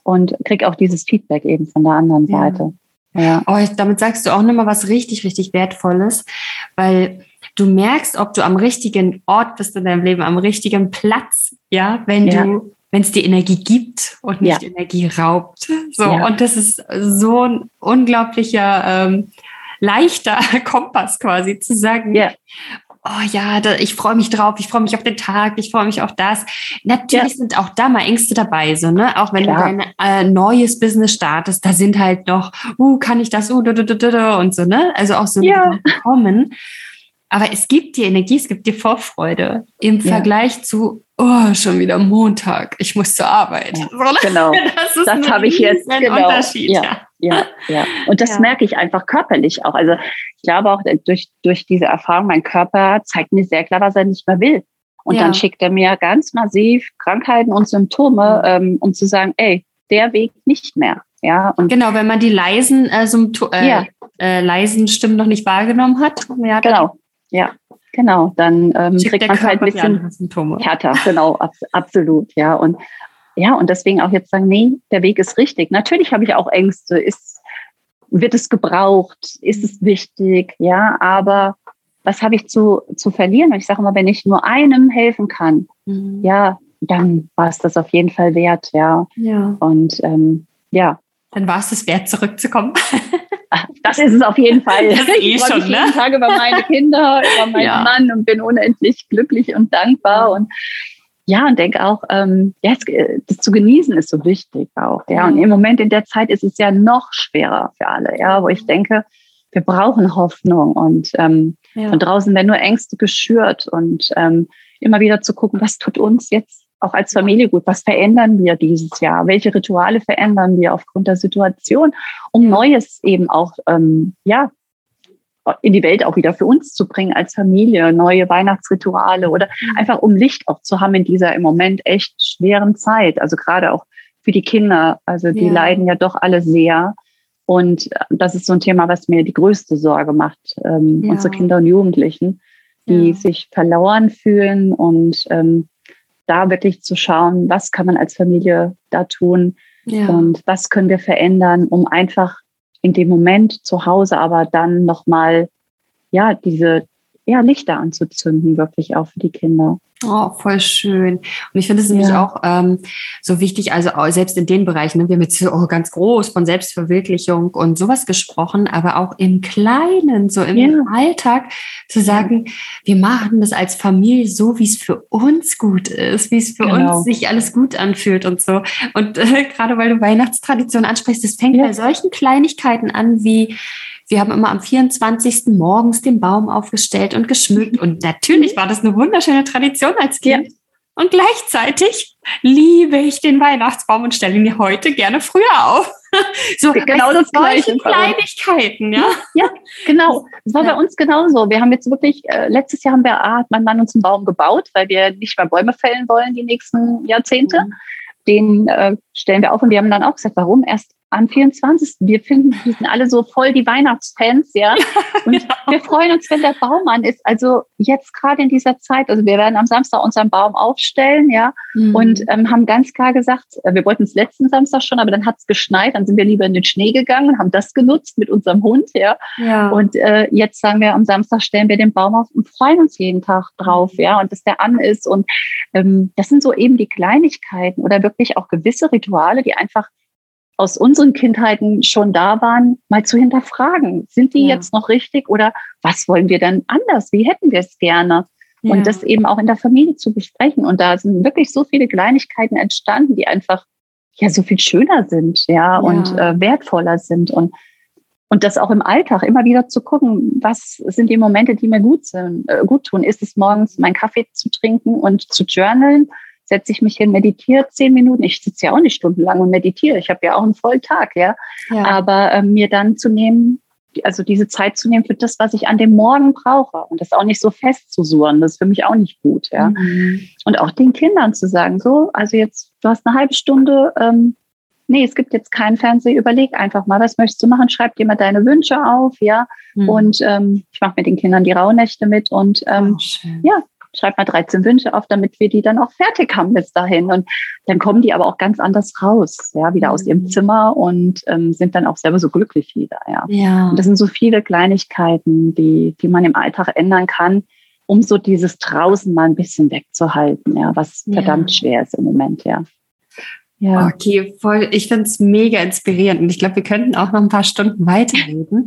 S2: und kriege auch dieses Feedback eben von der anderen ja. Seite.
S1: Ja. Oh, damit sagst du auch nochmal was richtig, richtig Wertvolles, weil du merkst, ob du am richtigen Ort bist in deinem Leben, am richtigen Platz, ja, wenn ja. du, wenn es dir Energie gibt und nicht ja. Energie raubt. So, ja. und das ist so ein unglaublicher, ähm, leichter [laughs] Kompass quasi zu sagen, ja oh ja, da, ich freue mich drauf, ich freue mich auf den Tag, ich freue mich auf das. Natürlich ja. sind auch da mal Ängste dabei, so, ne? Auch wenn Klar. du dein äh, neues Business startest, da sind halt noch, uh, kann ich das, uh, und so, ne? Also auch so ja. kommen. Aber es gibt dir Energie, es gibt dir Vorfreude im ja. Vergleich zu, oh, schon wieder Montag, ich muss zur Arbeit. Ja, [laughs]
S2: genau. Das, das habe ich jetzt. Genau. Unterschied. Ja, ja, ja. Und das merke ich einfach körperlich auch. Also ich glaube auch durch, durch diese Erfahrung, mein Körper zeigt mir sehr klar, was er nicht mehr will. Und dann schickt er mir ganz massiv Krankheiten und Symptome, ähm, um zu sagen, ey, der Weg nicht mehr. Ja,
S1: und genau, wenn man die leisen, äh, äh, ja. äh, leisen Stimmen noch nicht wahrgenommen hat.
S2: Ja, genau. Ja, genau. Dann ähm, kriegt man halt ein bisschen härter. Genau, ab, absolut. Ja, und ja, und deswegen auch jetzt sagen, nee, der Weg ist richtig. Natürlich habe ich auch Ängste. Ist, wird es gebraucht? Ist es wichtig? Ja, aber was habe ich zu, zu verlieren? Und ich sage immer, wenn ich nur einem helfen kann, mhm. ja, dann war es das auf jeden Fall wert, ja. ja. Und ähm, ja.
S1: Dann war es das wert, zurückzukommen. [laughs]
S2: Das ist es auf jeden Fall. Das ich eh freue mich ne? jeden Tag über meine Kinder, über meinen ja. Mann und bin unendlich glücklich und dankbar und ja, und denke auch, ähm, ja, das zu genießen ist so wichtig auch. Ja, und im Moment in der Zeit ist es ja noch schwerer für alle, ja, wo ich denke, wir brauchen Hoffnung und ähm, ja. von draußen werden nur Ängste geschürt und ähm, immer wieder zu gucken, was tut uns jetzt auch als Familie gut, was verändern wir dieses Jahr? Welche Rituale verändern wir aufgrund der Situation, um Neues eben auch, ähm, ja, in die Welt auch wieder für uns zu bringen als Familie, neue Weihnachtsrituale oder mhm. einfach um Licht auch zu haben in dieser im Moment echt schweren Zeit. Also gerade auch für die Kinder. Also die ja. leiden ja doch alle sehr. Und das ist so ein Thema, was mir die größte Sorge macht. Ähm, ja. Unsere Kinder und Jugendlichen, die ja. sich verloren fühlen und ähm, da wirklich zu schauen, was kann man als Familie da tun und was können wir verändern, um einfach in dem Moment zu Hause aber dann nochmal, ja, diese ja, Lichter anzuzünden, wirklich auch für die Kinder.
S1: Oh, voll schön. Und ich finde es nämlich ja. auch ähm, so wichtig, also selbst in den Bereichen, ne, wir haben jetzt oh, ganz groß von Selbstverwirklichung und sowas gesprochen, aber auch im Kleinen, so im ja. Alltag zu sagen, ja. wir machen das als Familie so, wie es für uns gut ist, wie es für genau. uns sich alles gut anfühlt und so. Und äh, gerade weil du Weihnachtstradition ansprichst, das fängt bei solchen Kleinigkeiten an wie wir haben immer am 24. morgens den Baum aufgestellt und geschmückt. Und natürlich war das eine wunderschöne Tradition als Kind. Ja. Und gleichzeitig liebe ich den Weihnachtsbaum und stelle ihn heute gerne früher auf. [laughs]
S2: so genau das gleiche.
S1: Kleinigkeiten, ja. [laughs]
S2: Ja, genau. Das war bei uns genauso. Wir haben jetzt wirklich, äh, letztes Jahr haben wir, ah, hat mein Mann uns einen Baum gebaut, weil wir nicht mehr Bäume fällen wollen die nächsten Jahrzehnte. Mhm. Den äh, stellen wir auf und wir haben dann auch gesagt, warum erst am 24. Wir finden, wir sind alle so voll die Weihnachtsfans, ja. [laughs] Und ja. wir freuen uns, wenn der Baum an ist. Also jetzt gerade in dieser Zeit, also wir werden am Samstag unseren Baum aufstellen, ja. Mhm. Und ähm, haben ganz klar gesagt, äh, wir wollten es letzten Samstag schon, aber dann hat es geschneit, dann sind wir lieber in den Schnee gegangen und haben das genutzt mit unserem Hund, ja. ja. Und äh, jetzt sagen wir, am Samstag stellen wir den Baum auf und freuen uns jeden Tag drauf, ja. Und dass der an ist. Und ähm, das sind so eben die Kleinigkeiten oder wirklich auch gewisse Rituale, die einfach aus unseren Kindheiten schon da waren, mal zu hinterfragen. Sind die ja. jetzt noch richtig oder was wollen wir denn anders? Wie hätten wir es gerne? Ja. Und das eben auch in der Familie zu besprechen. Und da sind wirklich so viele Kleinigkeiten entstanden, die einfach ja so viel schöner sind, ja, ja. und äh, wertvoller sind. Und, und das auch im Alltag immer wieder zu gucken, was sind die Momente, die mir gut sind, äh, gut tun. Ist es morgens meinen Kaffee zu trinken und zu journalen? Setze ich mich hin, meditiere zehn Minuten. Ich sitze ja auch nicht stundenlang und meditiere. Ich habe ja auch einen vollen Tag, ja. ja. Aber äh, mir dann zu nehmen, also diese Zeit zu nehmen für das, was ich an dem Morgen brauche und das auch nicht so fest zu suchen, das ist für mich auch nicht gut, ja. Mhm. Und auch den Kindern zu sagen, so, also jetzt, du hast eine halbe Stunde, ähm, nee, es gibt jetzt keinen Fernseher, überleg einfach mal, was möchtest du machen, schreib dir mal deine Wünsche auf, ja. Mhm. Und ähm, ich mache mit den Kindern die Rauhnächte mit und ähm, oh, ja, schreib mal 13 Wünsche auf, damit wir die dann auch fertig haben bis dahin. Und dann kommen die aber auch ganz anders raus, ja, wieder aus ihrem mhm. Zimmer und ähm, sind dann auch selber so glücklich wieder, ja. ja. Und das sind so viele Kleinigkeiten, die, die man im Alltag ändern kann, um so dieses draußen mal ein bisschen wegzuhalten, ja, was ja. verdammt schwer ist im Moment, ja.
S1: Ja. Okay, voll. Ich finde es mega inspirierend und ich glaube, wir könnten auch noch ein paar Stunden weiterreden.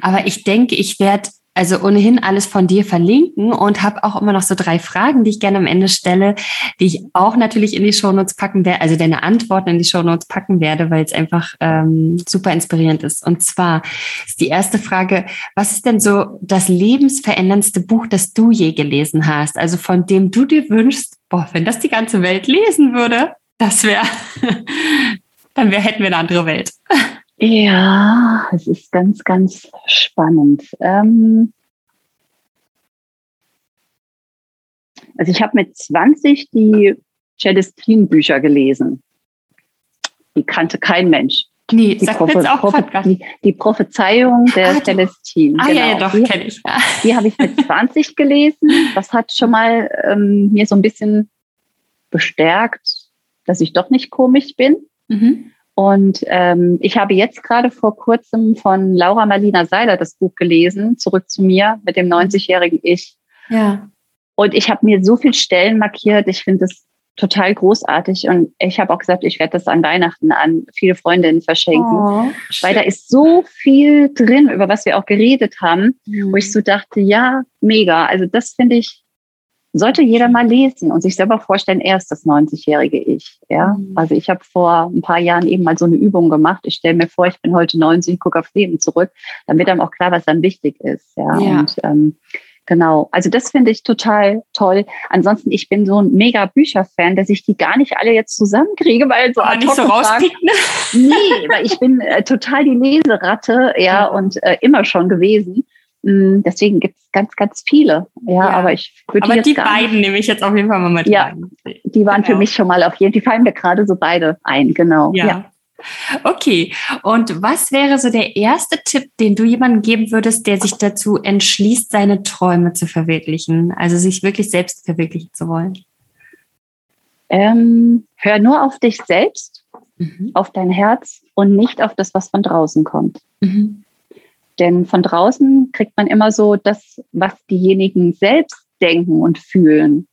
S1: Aber ich denke, ich werde also ohnehin alles von dir verlinken und habe auch immer noch so drei Fragen, die ich gerne am Ende stelle, die ich auch natürlich in die Shownotes packen werde, also deine Antworten in die Shownotes packen werde, weil es einfach ähm, super inspirierend ist. Und zwar ist die erste Frage, was ist denn so das lebensveränderndste Buch, das du je gelesen hast? Also von dem du dir wünschst, boah, wenn das die ganze Welt lesen würde, das wäre, [laughs] dann wär, hätten wir eine andere Welt. [laughs]
S2: Ja, es ist ganz, ganz spannend. Ähm also ich habe mit 20 die Celestine-Bücher gelesen. Die kannte kein Mensch.
S1: Nee, die, Prophe jetzt auch
S2: die, die Prophezeiung der ah, Celestine.
S1: Ah, genau. ja, ja, doch, kenne ich. Ja.
S2: Die habe ich mit [laughs] 20 gelesen. Das hat schon mal ähm, mir so ein bisschen bestärkt, dass ich doch nicht komisch bin. Mhm. Und ähm, ich habe jetzt gerade vor kurzem von Laura Marlina Seiler das Buch gelesen, Zurück zu mir mit dem 90-jährigen Ich. Ja. Und ich habe mir so viele Stellen markiert. Ich finde es total großartig. Und ich habe auch gesagt, ich werde das an Weihnachten an viele Freundinnen verschenken. Oh, weil da ist so viel drin, über was wir auch geredet haben, mhm. wo ich so dachte, ja, mega. Also das finde ich sollte jeder mal lesen und sich selber vorstellen, er ist das 90-jährige Ich. Ja? Mhm. Also ich habe vor ein paar Jahren eben mal so eine Übung gemacht. Ich stelle mir vor, ich bin heute 90, gucke aufs Leben zurück. Dann wird einem auch klar, was dann wichtig ist. Ja. ja. Und ähm, genau, also das finde ich total toll. Ansonsten, ich bin so ein mega Bücherfan, dass ich die gar nicht alle jetzt zusammenkriege, weil so
S1: nicht so rauspicken. Ne? [laughs]
S2: Nee, weil ich bin äh, total die Leseratte, ja, und äh, immer schon gewesen. Mm, deswegen gibt es ganz, ganz viele. Ja, ja. aber ich
S1: würde Aber die beiden nehme ich jetzt auf jeden Fall mal mit
S2: ja, rein. Die waren genau. für mich schon mal auf jeden Fall, die fallen mir gerade so beide ein, genau.
S1: Ja. ja. Okay, und was wäre so der erste Tipp, den du jemandem geben würdest, der sich dazu entschließt, seine Träume zu verwirklichen, also sich wirklich selbst verwirklichen zu wollen?
S2: Ähm, hör nur auf dich selbst, mhm. auf dein Herz und nicht auf das, was von draußen kommt. Mhm. Denn von draußen kriegt man immer so das, was diejenigen selbst denken und fühlen.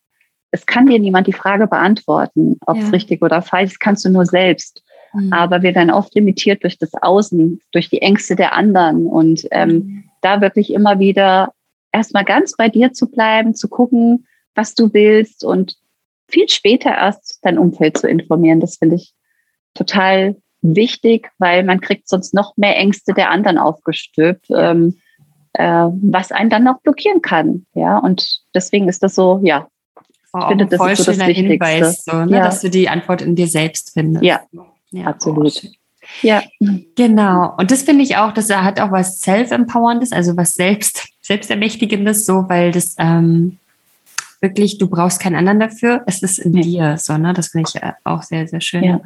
S2: Es kann dir niemand die Frage beantworten, ob es ja. richtig oder falsch ist, kannst du nur selbst. Mhm. Aber wir werden oft limitiert durch das Außen, durch die Ängste der anderen. Und ähm, mhm. da wirklich immer wieder erstmal ganz bei dir zu bleiben, zu gucken, was du willst und viel später erst dein Umfeld zu informieren. Das finde ich total wichtig, weil man kriegt sonst noch mehr Ängste der anderen aufgestülpt, ähm, äh, was einen dann noch blockieren kann. Ja, und deswegen ist das so, ja.
S1: ich finde, das ist so das Wichtigste. Hinweis, so, ne, ja. dass du die Antwort in dir selbst findest.
S2: Ja, ja absolut. Oh,
S1: ja. Genau. Und das finde ich auch, das hat auch was Self-Empowerndes, also was Selbst, [laughs] Selbstermächtigendes, so, weil das ähm, wirklich, du brauchst keinen anderen dafür. Es ist in ja. dir, so, ne? Das finde ich äh, auch sehr, sehr schön.
S2: Ja.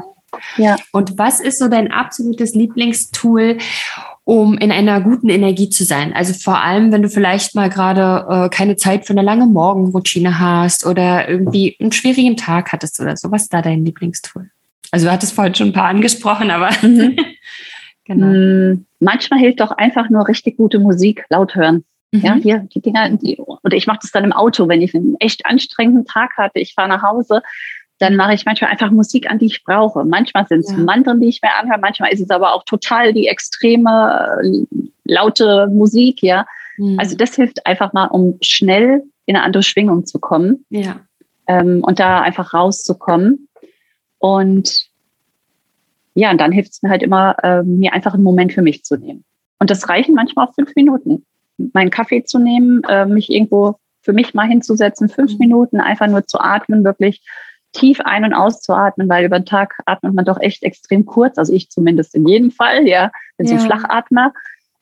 S1: Ja. Und was ist so dein absolutes Lieblingstool, um in einer guten Energie zu sein? Also vor allem, wenn du vielleicht mal gerade äh, keine Zeit für eine lange Morgenroutine hast oder irgendwie einen schwierigen Tag hattest oder so. Was ist da dein Lieblingstool? Also du hattest vorhin schon ein paar angesprochen, aber mhm. [laughs]
S2: genau. Mm, manchmal hilft doch einfach nur richtig gute Musik laut hören. Mhm. Ja, hier die Dinger, die, oder ich mache das dann im Auto, wenn ich einen echt anstrengenden Tag hatte, ich fahre nach Hause, dann mache ich manchmal einfach Musik an, die ich brauche. Manchmal sind es ja. Mantren, die ich mir anhöre, manchmal ist es aber auch total die extreme, laute Musik, ja. Mhm. Also das hilft einfach mal, um schnell in eine andere Schwingung zu kommen.
S1: Ja.
S2: Ähm, und da einfach rauszukommen. Und ja, und dann hilft es mir halt immer, äh, mir einfach einen Moment für mich zu nehmen. Und das reichen manchmal auch fünf Minuten meinen Kaffee zu nehmen, äh, mich irgendwo für mich mal hinzusetzen, fünf mhm. Minuten einfach nur zu atmen, wirklich tief ein- und auszuatmen, weil über den Tag atmet man doch echt extrem kurz, also ich zumindest in jedem Fall, ja, bin ja. so Flachatmer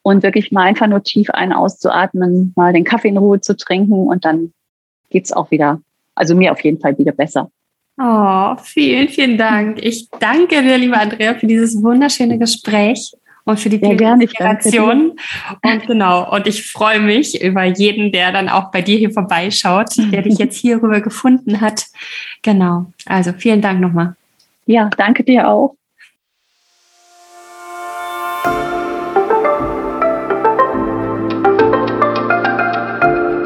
S2: und wirklich mal einfach nur tief ein- auszuatmen, mal den Kaffee in Ruhe zu trinken und dann geht's auch wieder, also mir auf jeden Fall wieder besser.
S1: Oh, vielen, vielen Dank. Ich danke dir, liebe Andrea, für dieses wunderschöne Gespräch und für die
S2: ja,
S1: Inspiration. Und genau, und ich freue mich über jeden, der dann auch bei dir hier vorbeischaut, der dich [laughs] jetzt hierüber gefunden hat. Genau. Also vielen Dank nochmal.
S2: Ja, danke dir auch.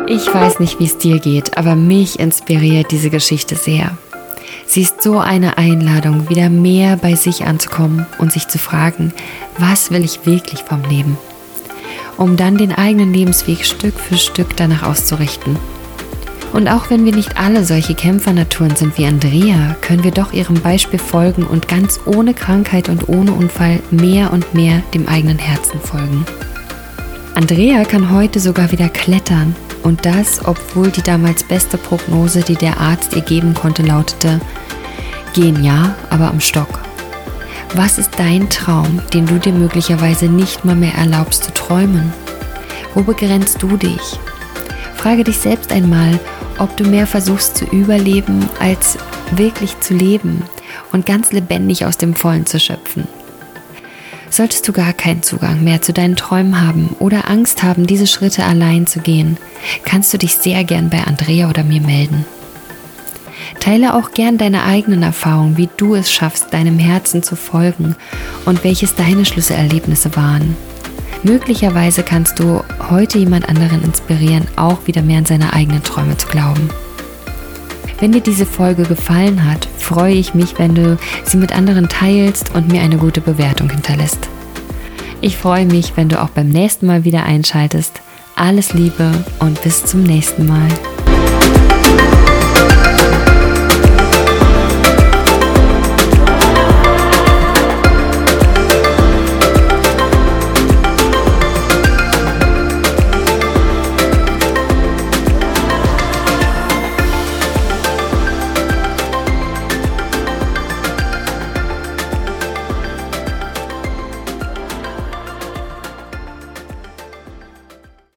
S1: Ich weiß nicht, wie es dir geht, aber mich inspiriert diese Geschichte sehr. Sie ist so eine Einladung, wieder mehr bei sich anzukommen und sich zu fragen, was will ich wirklich vom Leben? Um dann den eigenen Lebensweg Stück für Stück danach auszurichten. Und auch wenn wir nicht alle solche Kämpfernaturen sind wie Andrea, können wir doch ihrem Beispiel folgen und ganz ohne Krankheit und ohne Unfall mehr und mehr dem eigenen Herzen folgen. Andrea kann heute sogar wieder klettern und das, obwohl die damals beste Prognose, die der Arzt ihr geben konnte, lautete, gehen ja, aber am Stock. Was ist dein Traum, den du dir möglicherweise nicht mal mehr erlaubst zu träumen? Wo begrenzt du dich? Frage dich selbst einmal, ob du mehr versuchst zu überleben, als wirklich zu leben und ganz lebendig aus dem Vollen zu schöpfen. Solltest du gar keinen Zugang mehr zu deinen Träumen haben oder Angst haben, diese Schritte allein zu gehen, kannst du dich sehr gern bei Andrea oder mir melden. Teile auch gern deine eigenen Erfahrungen, wie du es schaffst, deinem Herzen zu folgen und welches deine Schlüsselerlebnisse waren. Möglicherweise kannst du heute jemand anderen inspirieren, auch wieder mehr an seine eigenen Träume zu glauben. Wenn dir diese Folge gefallen hat, freue ich mich, wenn du sie mit anderen teilst und mir eine gute Bewertung hinterlässt. Ich freue mich, wenn du auch beim nächsten Mal wieder einschaltest. Alles Liebe und bis zum nächsten Mal.